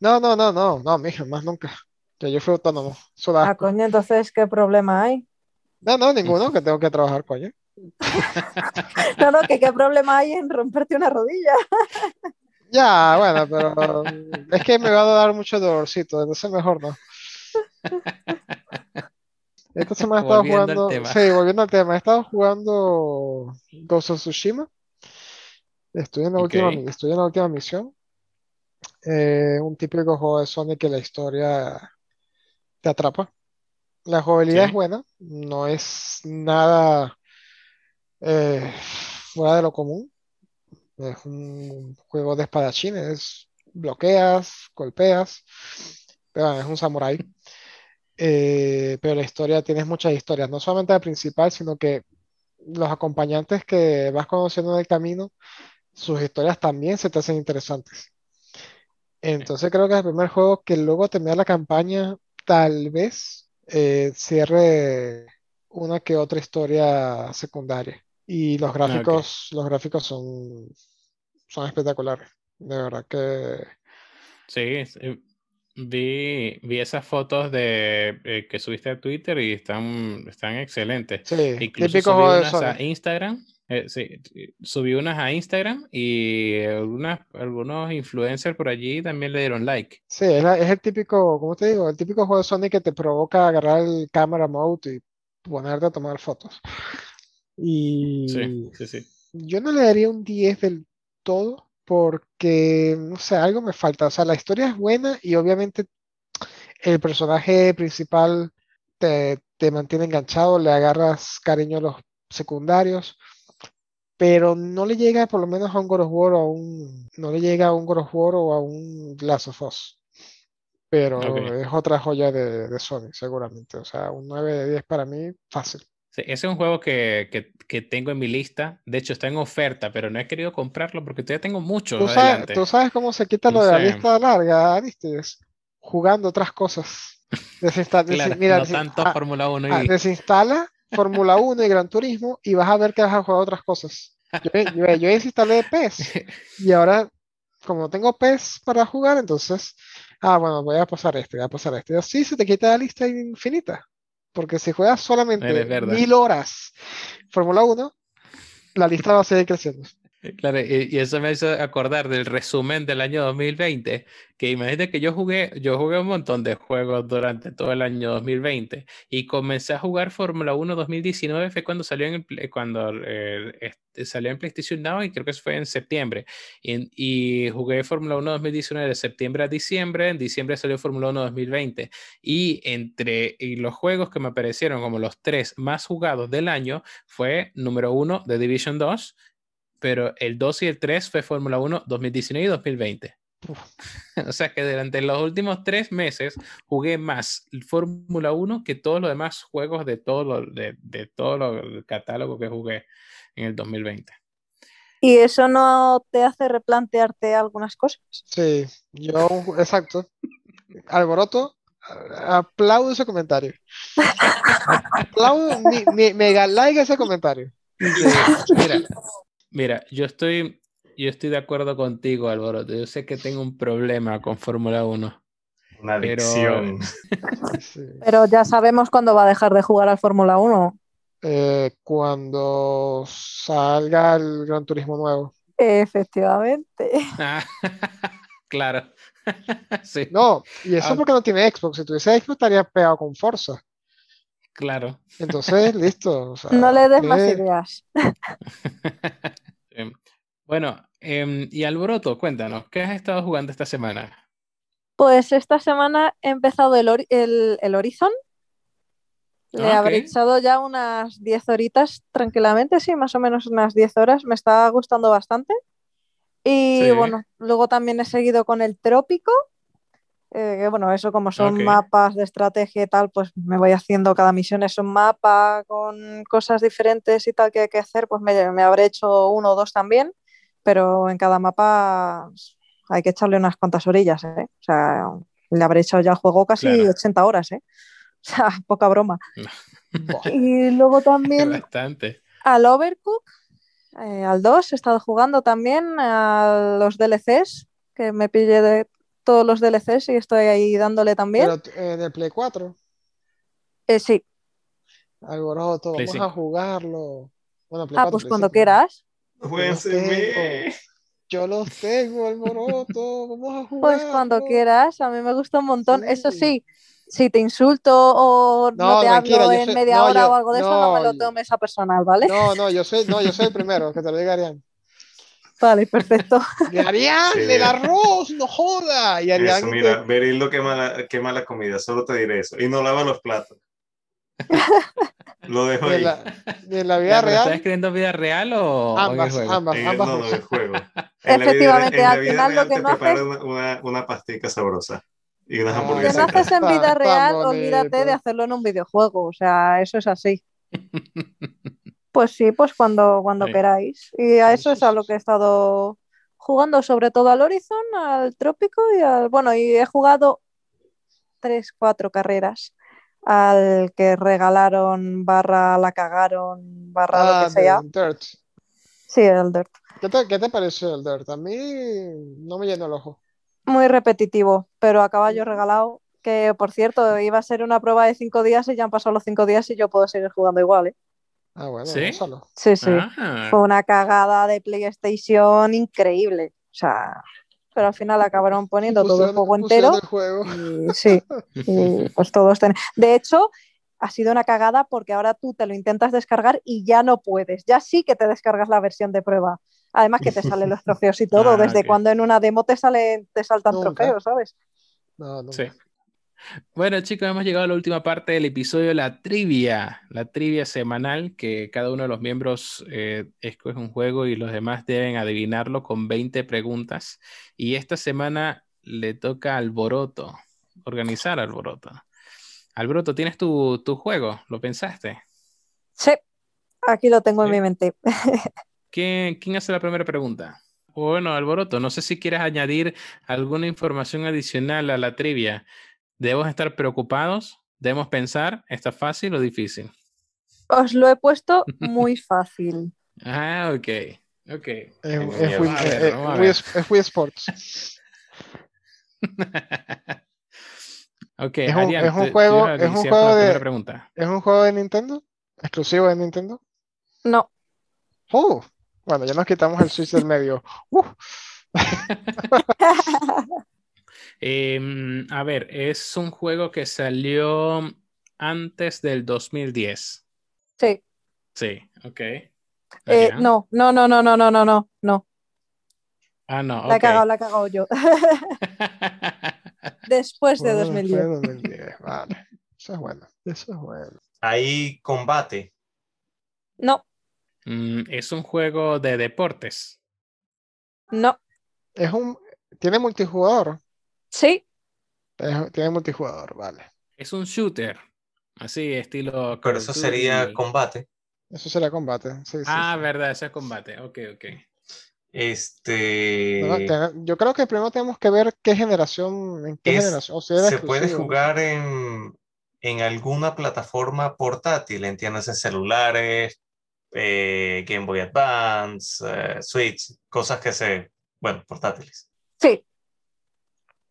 No, no, no, no, no, mija, más nunca. Que yo fui autónomo. Ah, coño, entonces, ¿qué problema hay? No, no, ninguno, que tengo que trabajar, coño. No, no, que qué problema hay en romperte una rodilla. Ya, bueno, pero es que me va a dar mucho dolorcito, entonces mejor no. Esta semana he estado jugando, sí, volviendo al tema, he estado jugando Ghost of Tsushima. Estoy en la última, estoy en la última misión. Eh, un típico juego de Sonic que la historia te atrapa. La jugabilidad Sí. es buena, no es nada eh, fuera de lo común. Es un juego de espadachines, bloqueas, golpeas, pero bueno, es un samurái. Eh, pero la historia, tienes muchas historias, no solamente la principal, sino que los acompañantes que vas conociendo en el camino, sus historias también se te hacen interesantes. Entonces creo que es el primer juego que luego terminar la campaña, tal vez eh, cierre una que otra historia secundaria. Y los gráficos, los gráficos son, son espectaculares. De verdad que Sí, Vi, vi esas fotos de eh, que subiste a Twitter y están, están excelentes. Sí, Incluso subí unas a. Instagram. eh, sí, subí unas a Instagram y algunas, algunos influencers por allí también le dieron like. Sí, es, la- es el típico, ¿cómo te digo? El típico juego de Sony que te provoca agarrar el camera mode y ponerte a tomar fotos. Y sí, sí. yo no le daría un 10 del todo porque, no sé, algo me falta. O sea, la historia es buena y obviamente el personaje principal te, te mantiene enganchado, le agarras cariño a los secundarios, pero no le llega por lo menos a un God of War o a un, no le llega a un God of War o a un Last of Us. Pero es otra joya de, de Sony, seguramente. O sea, un 9 de 10 para mí, fácil. Sí, ese es un juego que, que- que tengo en mi lista. De hecho, está en oferta, pero no he querido comprarlo porque todavía tengo mucho ¿Tú sabes, tú sabes cómo se quita No lo de la sé. lista larga, Aristides? Jugando otras cosas. Desinsta- desin- Claro, mira, no tanto ah, Fórmula 1 ah, y... desinstala Fórmula 1 y Gran Turismo y vas a ver que vas a jugar otras cosas. Yo, yo, yo desinstalé PES y ahora, como tengo PES para jugar, entonces, ah, bueno, voy a pasar este, voy a pasar este. Y así se te quita la lista infinita. Porque si juegas solamente mil horas Fórmula 1, la lista va a seguir creciendo. Claro, y, y eso me hizo acordar del resumen del año 2020, que imagínate que yo jugué, yo jugué un montón de juegos durante todo el año 2020 y comencé a jugar Fórmula 1 2019, fue cuando salió en, el cuando, eh, este, salió en PlayStation Now y creo que eso fue en septiembre. Y, y jugué Fórmula 1 2019 de septiembre a diciembre, en diciembre salió Fórmula 1 2020. Y entre y los juegos que me aparecieron como los tres más jugados del año fue número uno The Division 2, pero el 2 y el 3 fue Fórmula 1 2019 y 2020. O sea que durante los últimos tres meses jugué más Fórmula 1 que todos los demás juegos de todo lo, de, de todo lo, el catálogo que jugué en el 2020. ¿Y eso no te hace replantearte algunas cosas? Sí, yo, exacto. Alboroto, aplaudo ese comentario. Aplaudo, mi, mi- mega like ese comentario. Mira, Mira, yo estoy, yo estoy de acuerdo contigo, Alboroto. Yo sé que tengo un problema con Fórmula 1. Una Pero- adicción. sí. Pero ya sabemos cuándo va a dejar de jugar al Fórmula 1. Eh, cuando salga el Gran Turismo nuevo. Efectivamente. Ah, claro. sí, No, y eso Ah. porque no tiene Xbox. Si tuviese Xbox estaría pegado con Forza. claro. Entonces, listo. o sea, No le des más ideas. Bueno, em, y Alboroto, cuéntanos, ¿qué has estado jugando esta semana? Pues esta semana he empezado el, el, el Horizon. Le Ah, habré ok. echado ya unas 10 horitas tranquilamente, sí, más o menos unas 10 horas. Me está gustando bastante. Y Sí. bueno, luego también he seguido con el Trópico. eh, que bueno, eso como son mapas de estrategia y tal, pues me voy haciendo cada misión es un mapa con cosas diferentes y tal que hay que hacer, pues me, me habré hecho uno o dos también, pero en cada mapa hay que echarle unas cuantas orillas, ¿eh? O sea, le habré echado ya al juego casi Claro. 80 horas, ¿eh? O sea, poca broma. Y luego también Bastante. al Overcook, eh, al 2, he estado jugando también a los DLCs, que me pillé de todos los DLCs y estoy ahí dándole también. Pero el Play 4, Eh, sí, Alboroto, vamos 5. a jugarlo. Bueno, Play ah, 4, pues Play cuando 5. quieras. Yo los tengo, Alboroto, vamos a Pues cuando quieras, a mí me gusta un montón. Eso Sí. si te insulto o no, No, te hablo yo en soy- media no, hora yo- o algo de eso, no me lo tomes a personal, ¿vale? No, no, yo soy, no, yo soy el primero, que te lo diga Arián. Vale, perfecto. De Arián, Sí, el arroz, no joda. Y Arián, Eso, mira, Berildo quema la, quema la comida, solo te diré eso. Y no lava los platos. Lo dejo de ahí. la, de la Ya, vida ¿pero ¿Estás real, escribiendo en vida real o, o en el ambas, juego? ambas, En el, ambas no, no, cosas. el juego. En la vida- Efectivamente, en la al vida final lo real que te no preparan haces- una, pastica sabrosa y unas Ah, Lo que hamburguesas. no haces en vida está real, olvídate de hacerlo en un videojuego. O sea, eso es así. Pues sí, pues cuando, cuando Sí. queráis. Y a eso es a lo que he estado jugando, sobre todo al Horizon, al Trópico y al. Bueno, y he jugado tres, cuatro carreras al que regalaron, barra la cagaron, barra lo Ah, que sea. de Dirt. Sí, el Dirt. ¿Qué te, qué te pareció el Dirt? A mí no me llenó el ojo. muy repetitivo, pero a caballo regalado. Que por cierto, iba a ser una prueba de cinco días y ya han pasado los cinco días y yo puedo seguir jugando igual, ¿eh? Ah, bueno, ¿Sí? Sí, sí. Ah, Fue una cagada de PlayStation increíble. O sea, pero al final acabaron poniendo todo el juego entero. el juego. Y sí, y pues todos ten- De hecho, ha sido una cagada porque ahora tú te lo intentas descargar y ya no puedes. Ya sí que te descargas la versión de prueba. Además que te salen los trofeos y todo. Ah, Desde cuando en una demo te salen, te saltan Nunca. trofeos, ¿sabes? No, no. Sí. Bueno, chicos, hemos llegado a la última parte del episodio, la trivia, la trivia semanal, que cada uno de los miembros eh, escoge un juego y los demás deben adivinarlo con 20 preguntas. Y esta semana le toca Alboroto, organizar Alboroto. Alboroto, ¿tienes tu, tu juego? ¿Lo pensaste? Sí, aquí lo tengo en mi mente. ¿Quién, quién hace la primera pregunta? Bueno, Alboroto, no sé si quieres añadir alguna información adicional a la trivia. ¿Debemos estar preocupados? ¿Debemos pensar? ¿Está fácil o difícil? Os lo he puesto muy fácil. Ah, ok. Ok. Ver, eh, ver. es- es Wii Sports. ok, Es un- es un juego- es un juego de- pregunta. ¿Es un juego de Nintendo? ¿Exclusivo de Nintendo? No, Oh, bueno, ya nos quitamos el Switch del medio. Uh, Em, a ver, es un juego que salió antes del 2010. sí. Sí, ok. Eh, no, no, no, no, no, no, no, no, no. Ah, no, La he ok. cagado, la he cagado yo. Después de bueno, 2010. fue 2010, Vale, eso es bueno, eso es bueno. Hay combate. No, Mm, es un juego de deportes. no. Es un, tiene multijugador, Sí, Es- tiene multijugador, vale. Es un shooter. Así, estilo. Pero eso sería combate. Eso sería combate, sí, Ah, sí. verdad, ese es combate. Ok, ok. Este yo creo que primero tenemos que ver qué generación, en qué Es- generación, o se puede jugar en, en alguna plataforma portátil, entiéndase celulares, eh, Game Boy Advance, eh, Switch, cosas que se, bueno, portátiles. sí.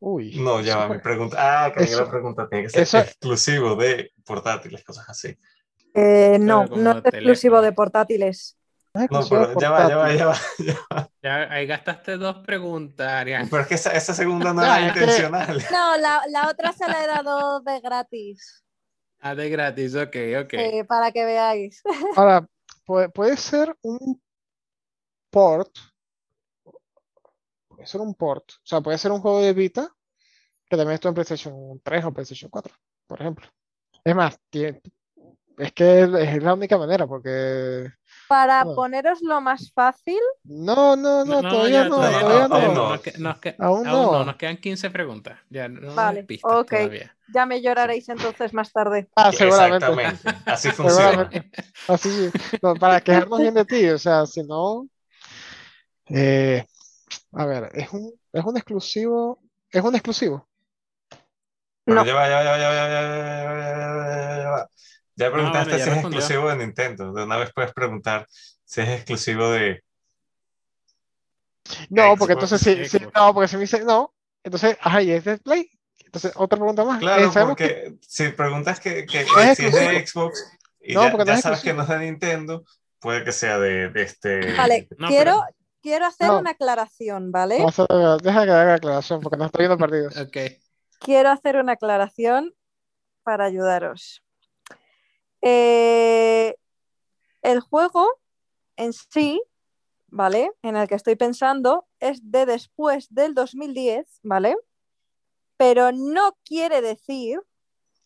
Uy, No, ya va, mi pregunta. Ah, eso- la pregunta, tiene que ser eso- exclusivo de portátiles, cosas así. Eh, no, no es exclusivo de portátiles. es No, pero ya va, ya va, ya va. ya va. Ya ahí gastaste dos preguntas, Arián. Pero es que esa, esa segunda no era que- intencional. No, la, la otra se la he dado de gratis, Ah, de gratis, ok, ok. eh, para que veáis. Ahora, puede, puede ser un port, puede ser un port, o sea, puede ser un juego de Vita que también está en PlayStation 3 o PlayStation 4, por ejemplo. Es más, tie- es que es la única manera, porque Para No. poneros lo más fácil, no, no, no, todavía ya, no, todavía todavía no, aún no. no. Nos, que- nos que- Aún aún no, no. nos quedan 15 preguntas. Ya no Vale, hay pistas ok. todavía. ya me lloraréis entonces más tarde. Ah, seguramente. Exactamente, así funciona. Así, no, para quejarnos bien de ti, o sea, si no. eh, a ver, es un, es un exclusivo. Es un exclusivo. Pero No. ya va, ya va, ya va, ya va, ya va, ya va, ya va, ya va. Ya preguntaste bueno, ya si es respondió. exclusivo de Nintendo. De una vez puedes preguntar si es exclusivo de. No, porque entonces sí, sí, Xbox. no, porque si me dice no, entonces, ajá, y es de Play. Entonces, otra pregunta más. Claro, Eh, ¿sabemos que- porque si preguntas que, que- es si es de Xbox y No, ya, porque no ya es sabes que no es de Nintendo, puede que sea de, de este. Vale, No, quiero, pero- quiero hacer No. una aclaración, ¿vale? Deja que haga aclaración, porque no estoy viendo partidos. Ok. Quiero hacer una aclaración para ayudaros. Eh, el juego en sí, ¿vale? En el que estoy pensando es de después del 2010, ¿vale? Pero no quiere decir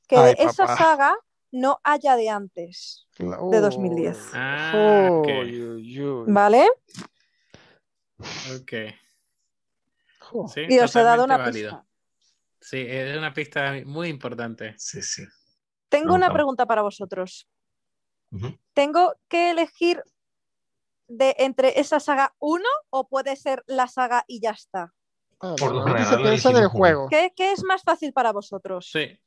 que Ay, de esa papá. saga no haya de antes, de 2010. Ah, ok. Uy, uy, uy. ¿vale? Ok. Sí, Y os he dado una válido. pista. Sí, es una pista muy importante. Sí, sí. Tengo una pregunta para vosotros. ¿Tengo que elegir de entre esa saga uno o puede ser la saga y ya está? Ah, Por lo normalmente se general piensa en el elegimos uno. juego. ¿Qué, qué es más fácil para vosotros? Sí.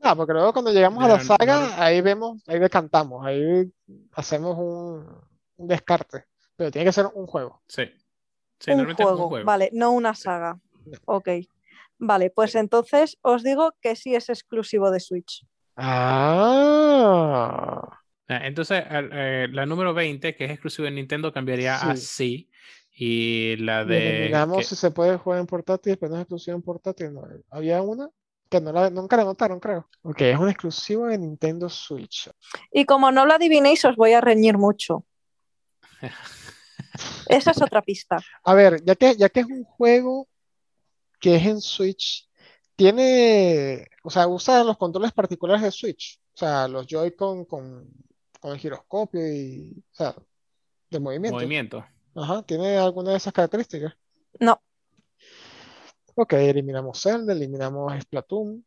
Ah, porque luego cuando llegamos a la no- saga, ahí vemos, ahí decantamos, ahí hacemos un, un descarte. Pero tiene que ser un juego. Sí. Sí, un normalmente es juego, un juego. vale, no una saga. Ok. Vale, pues entonces os digo que sí es exclusivo de Switch. Ah, Ah, Entonces, eh, la número 20, que es exclusiva de Nintendo, cambiaría a sí. Y la de. que- si se puede jugar en portátil, pero no es exclusivo en portátil. no. Había una que no la, nunca la notaron, creo. Ok, es un exclusivo de Nintendo Switch. Y como no lo adivinéis, os voy a reñir mucho. Esa es otra pista. A ver, ya que, ya que es un juego que es en Switch, tiene, o sea, usa los controles particulares de Switch, o sea, los Joy-Con con, con el giroscopio y, o sea, de movimiento. movimiento. Ajá, ¿tiene alguna de esas características? No. Ok, eliminamos Zelda, eliminamos Splatoon.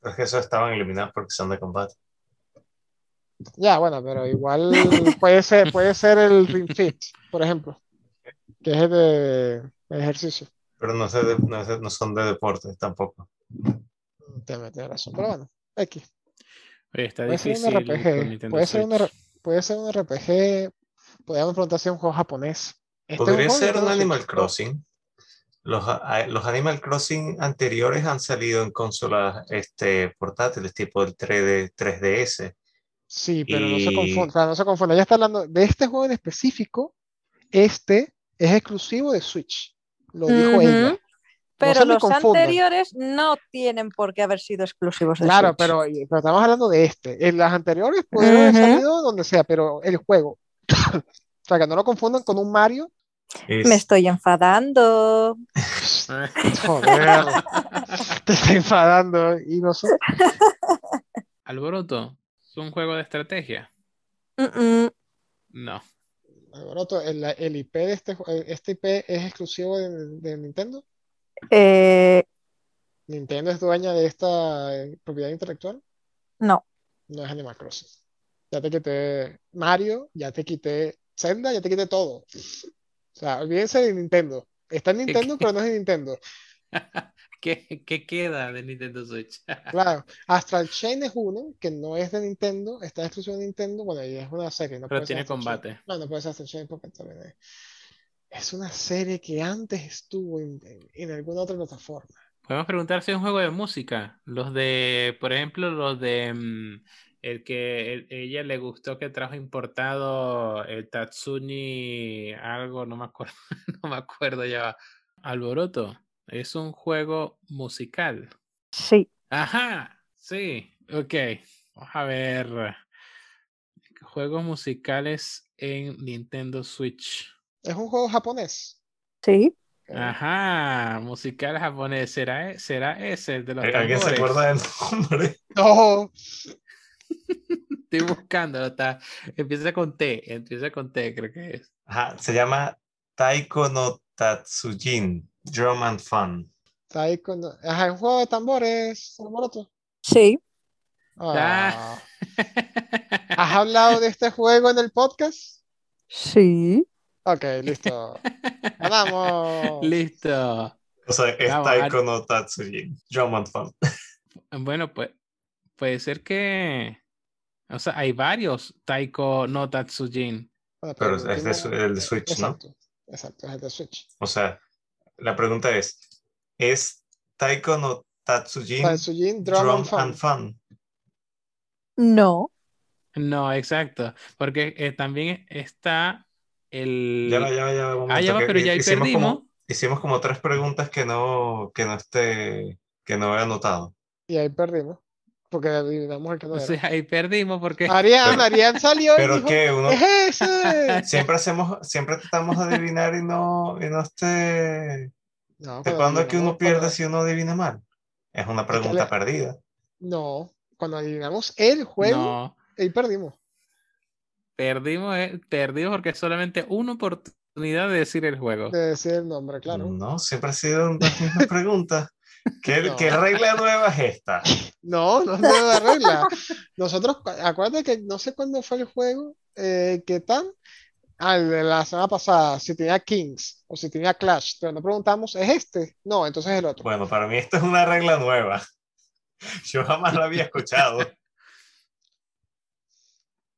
Pero es que esos estaban eliminados porque son de combate. Ya, bueno, pero igual puede ser, puede ser el Ring Fit, por ejemplo, que es de ejercicio. Pero no, sé de- no, sé- no son de deporte tampoco. Tienes tienes razón, pero bueno, X. Oye, está Puede ser un RPG, puede ser un, Switch. R- puede ser un RPG, podríamos preguntar si es un juego japonés. Este un Podría juego ser un Animal. Crossing. Los, los Animal Crossing anteriores han salido en consolas este, portátiles, tipo el 3D, 3DS. Sí, pero no se Y- confunda, no se confunda. Ya está hablando de este juego en específico. Este es exclusivo de Switch. Lo dijo Ujú. ella. No Pero me los confundan. anteriores no tienen por qué haber sido exclusivos de Claro, Switch. pero, pero estamos hablando de este. En las anteriores pudieron haber Ujú. salido donde sea, pero el juego. o sea, que no lo confundan con un Mario. Es- Me estoy enfadando. Joder, te está enfadando. Y no sé. Alboroto, ¿es un juego de estrategia? No. El, el IP de este, este IP es exclusivo de, de Nintendo. Eh, Nintendo es dueña de esta eh, propiedad intelectual. no. No es Animal Crossing. Ya te quité Mario, ya te quité Zelda, ya te quité todo. O sea, olvídense de Nintendo. Está en Nintendo, pero no es de Nintendo. ¿Qué, qué queda de Nintendo Switch? Claro, Astral Chain es uno que no es de Nintendo, está exclusivo de Nintendo. Bueno, y es una serie, no Pero puede ser tiene Astral Chain. combate. No, no puede ser Astral Chain porque también es. Es una serie que antes estuvo en, en- en alguna otra plataforma. Podemos preguntar si es un juego de música. Los de, por ejemplo, los de mm, el que el- ella le gustó que trajo importado el Tatsuni, algo, no me acuerdo, no me acuerdo ya. Alboroto, es un juego musical. Sí. Ajá, sí, ok. Vamos a ver. Juegos musicales en Nintendo Switch. Es un juego japonés. Sí. Ajá, musical japonés. ¿Será, e- será ese el de los ¿Alguien se tambores? acuerda del nombre? No, Estoy buscándolo, está. Empieza con T, empieza con T, creo que es. Ajá, se llama Taiko no Tatsujin, Drum and Fun. está ahí con. Ajá, es un juego de tambores, Alboroto. Sí. Ah. ¿Has hablado de este juego en el podcast? Sí. Ok, listo. Ganamos. Listo. O sea, es Vamos, Taiko no Tatsujin, Drum and Fun. Bueno, pues puede ser que. O sea, hay varios Taiko no Tatsujin. Bueno, Pero el es de el de Switch, ¿no? Exacto, exacto, es el de Switch. O sea, la pregunta es, ¿es Taiko no Tatsujin, Tatsujin Drum, Drum and Fun. and Fun? No. No, exacto. Porque eh, también está el. Ya va, ya va, ya va, un Ah, ya va, pero ya ahí hicimos perdimos. como, hicimos como tres preguntas que no, que no esté, que no he anotado. Y ahí perdimos. Porque adivinamos el que no O era. sea, ahí perdimos porque. Arián, Arián salió y Pero dijo, que uno ¡Es ese! siempre hacemos, siempre tratamos de adivinar y no, y no esté. No, ¿De cuándo es que uno pierde cuando- si uno adivina mal? Es una que pregunta perdida. No, cuando adivinamos el juego, No, ahí perdimos. perdimos, eh, perdimos porque es solamente una oportunidad de decir el juego. De decir el nombre, claro. No, siempre ha sido las mismas preguntas. ¿Qué, No. qué regla nueva es esta? No, no es nueva regla. Nosotros, cu- acuérdate que no sé cuándo fue el juego, eh, que tan, ah, el de la semana pasada, si tenía Kings o si tenía Clash, pero no preguntamos, ¿es este? No, entonces es el otro. Bueno, para mí esto es una regla nueva. Yo jamás la había escuchado.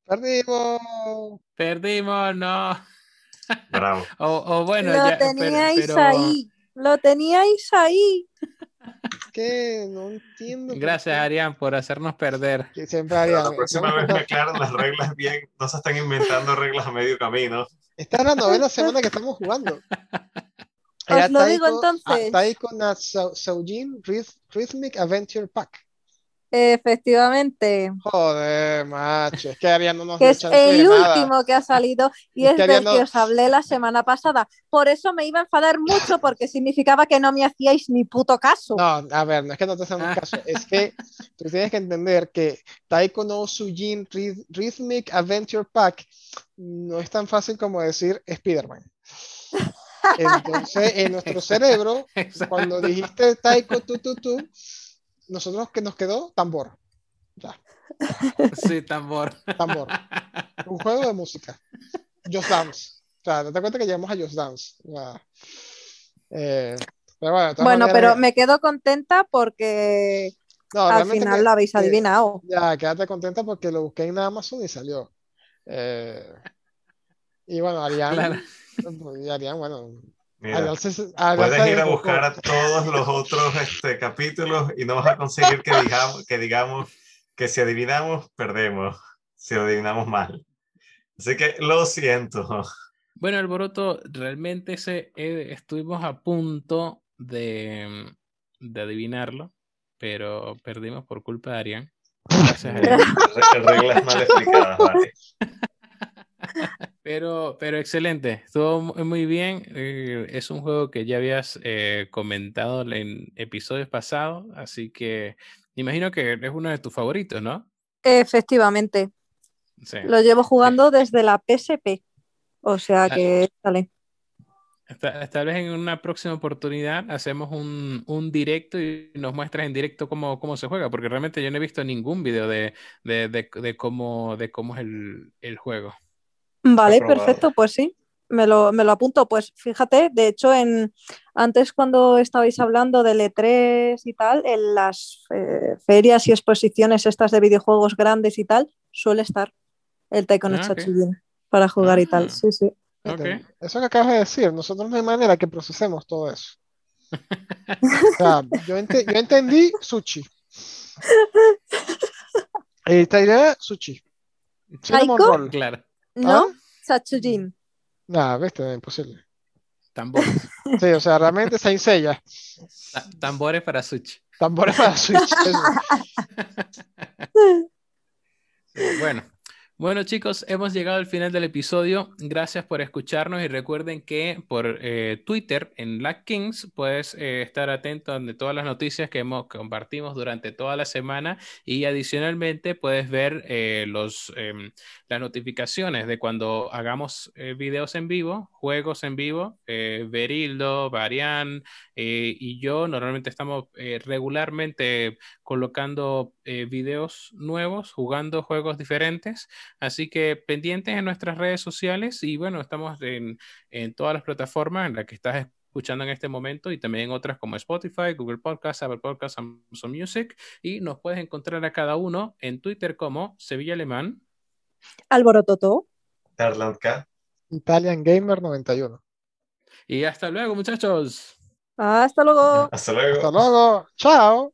Perdimos. Perdimos, no. Bravo. O, o bueno, Lo ya, pero- teníais pero, ahí. Lo teníais ahí. Que no entiendo. por Gracias. Arián, por hacernos perder. Que siempre Arián, la próxima vez me aclaran las reglas bien, no se están inventando reglas a medio camino. Esta es la novena semana que estamos jugando. Os lo digo Taiko- entonces. ah, Taiko na Sau- Saujin Rhyth- Rhythmic Adventure Pack. Efectivamente. Joder, macho, es que Arián no nos Que es el nada. último que ha salido y Es es que del que os hablé la semana pasada. Por eso me iba a enfadar mucho porque significaba que no me hacíais ni puto caso. No, a ver, no es que no te hacemos Ah. caso, es que tú tienes que entender que Taiko no Sujin Rhyth- Rhythmic Adventure Pack no es tan fácil como decir Spider-Man. Entonces, en nuestro cerebro, cuando dijiste Taiko tu tu tu, nosotros que nos quedó tambor, Sí, tambor. tambor, un juego de música. Just Dance. O sea, date cuenta que llegamos a Just Dance. Sea, eh, pero bueno, Bueno, maneras, pero me quedo contenta porque no, al final me- lo habéis eh, adivinado. Ya, quédate contenta porque lo busqué en Amazon y salió. Eh, y bueno, Arián, Claro. y Arián, bueno, Mira, puedes ir a buscar a todos los otros este, capítulos y no vas a conseguir que digamos, que digamos que si adivinamos, perdemos. Si adivinamos mal. Así que lo siento. Bueno, Alboroto, realmente ese, eh, estuvimos a punto de, de adivinarlo, pero perdimos por culpa de Arián. Gracias, Arián. Re- Reglas mal explicadas, vale. Pero, pero excelente, estuvo mu- muy bien. eh, es un juego que ya habías eh, comentado en episodios pasados, así que imagino que es uno de tus favoritos, ¿no? Efectivamente. Sí. Lo llevo jugando desde la PSP. O sea Ah. que sale. Ta- Tal vez en una próxima oportunidad hacemos un, un directo y nos muestras en directo cómo, cómo se juega, porque realmente yo no he visto ningún video de, de, de- de cómo, de cómo es el, el juego. Vale, perfecto, pues sí. Me lo, me lo apunto. Pues fíjate, de hecho, en antes cuando estabais hablando del E3 y tal, en las eh, ferias y exposiciones estas de videojuegos grandes y tal, suele estar el Taiko no Ah, ok. Tatsujin para jugar y Ah. tal. Sí, sí. Ok. Eso que acabas de decir, nosotros no hay manera que procesemos todo eso. O sea, yo, ente- yo entendí sushi. Eh, Taira, sushi. Claro, ¿No? ¿Ah? Tatsujin. Nada, viste, imposible. tambores. Sí, o sea, realmente Saint Seiya. Ta- tambores para Switch. Tambores para Switch. Bueno, bueno chicos, hemos llegado al final del episodio. Gracias por escucharnos y recuerden que por eh, Twitter en Black Kings puedes eh, estar atento de todas las noticias que hemos, compartimos durante toda la semana y adicionalmente puedes ver eh, los, em, las notificaciones de cuando hagamos eh, videos en vivo, juegos en vivo. Berildo, Varian y yo normalmente estamos regularmente colocando videos nuevos, jugando juegos diferentes. Así que pendientes en nuestras redes sociales y bueno, estamos en, en todas las plataformas en las que estás escuchando en este momento y también en otras como Spotify, Google Podcast, Apple Podcast, Amazon Music y nos puedes encontrar a cada uno en Twitter como Sevilla Alemán. Alborototo. Darland K. Italian Gamer 91. Y hasta luego muchachos. Hasta luego. Hasta luego. Hasta luego. Chao.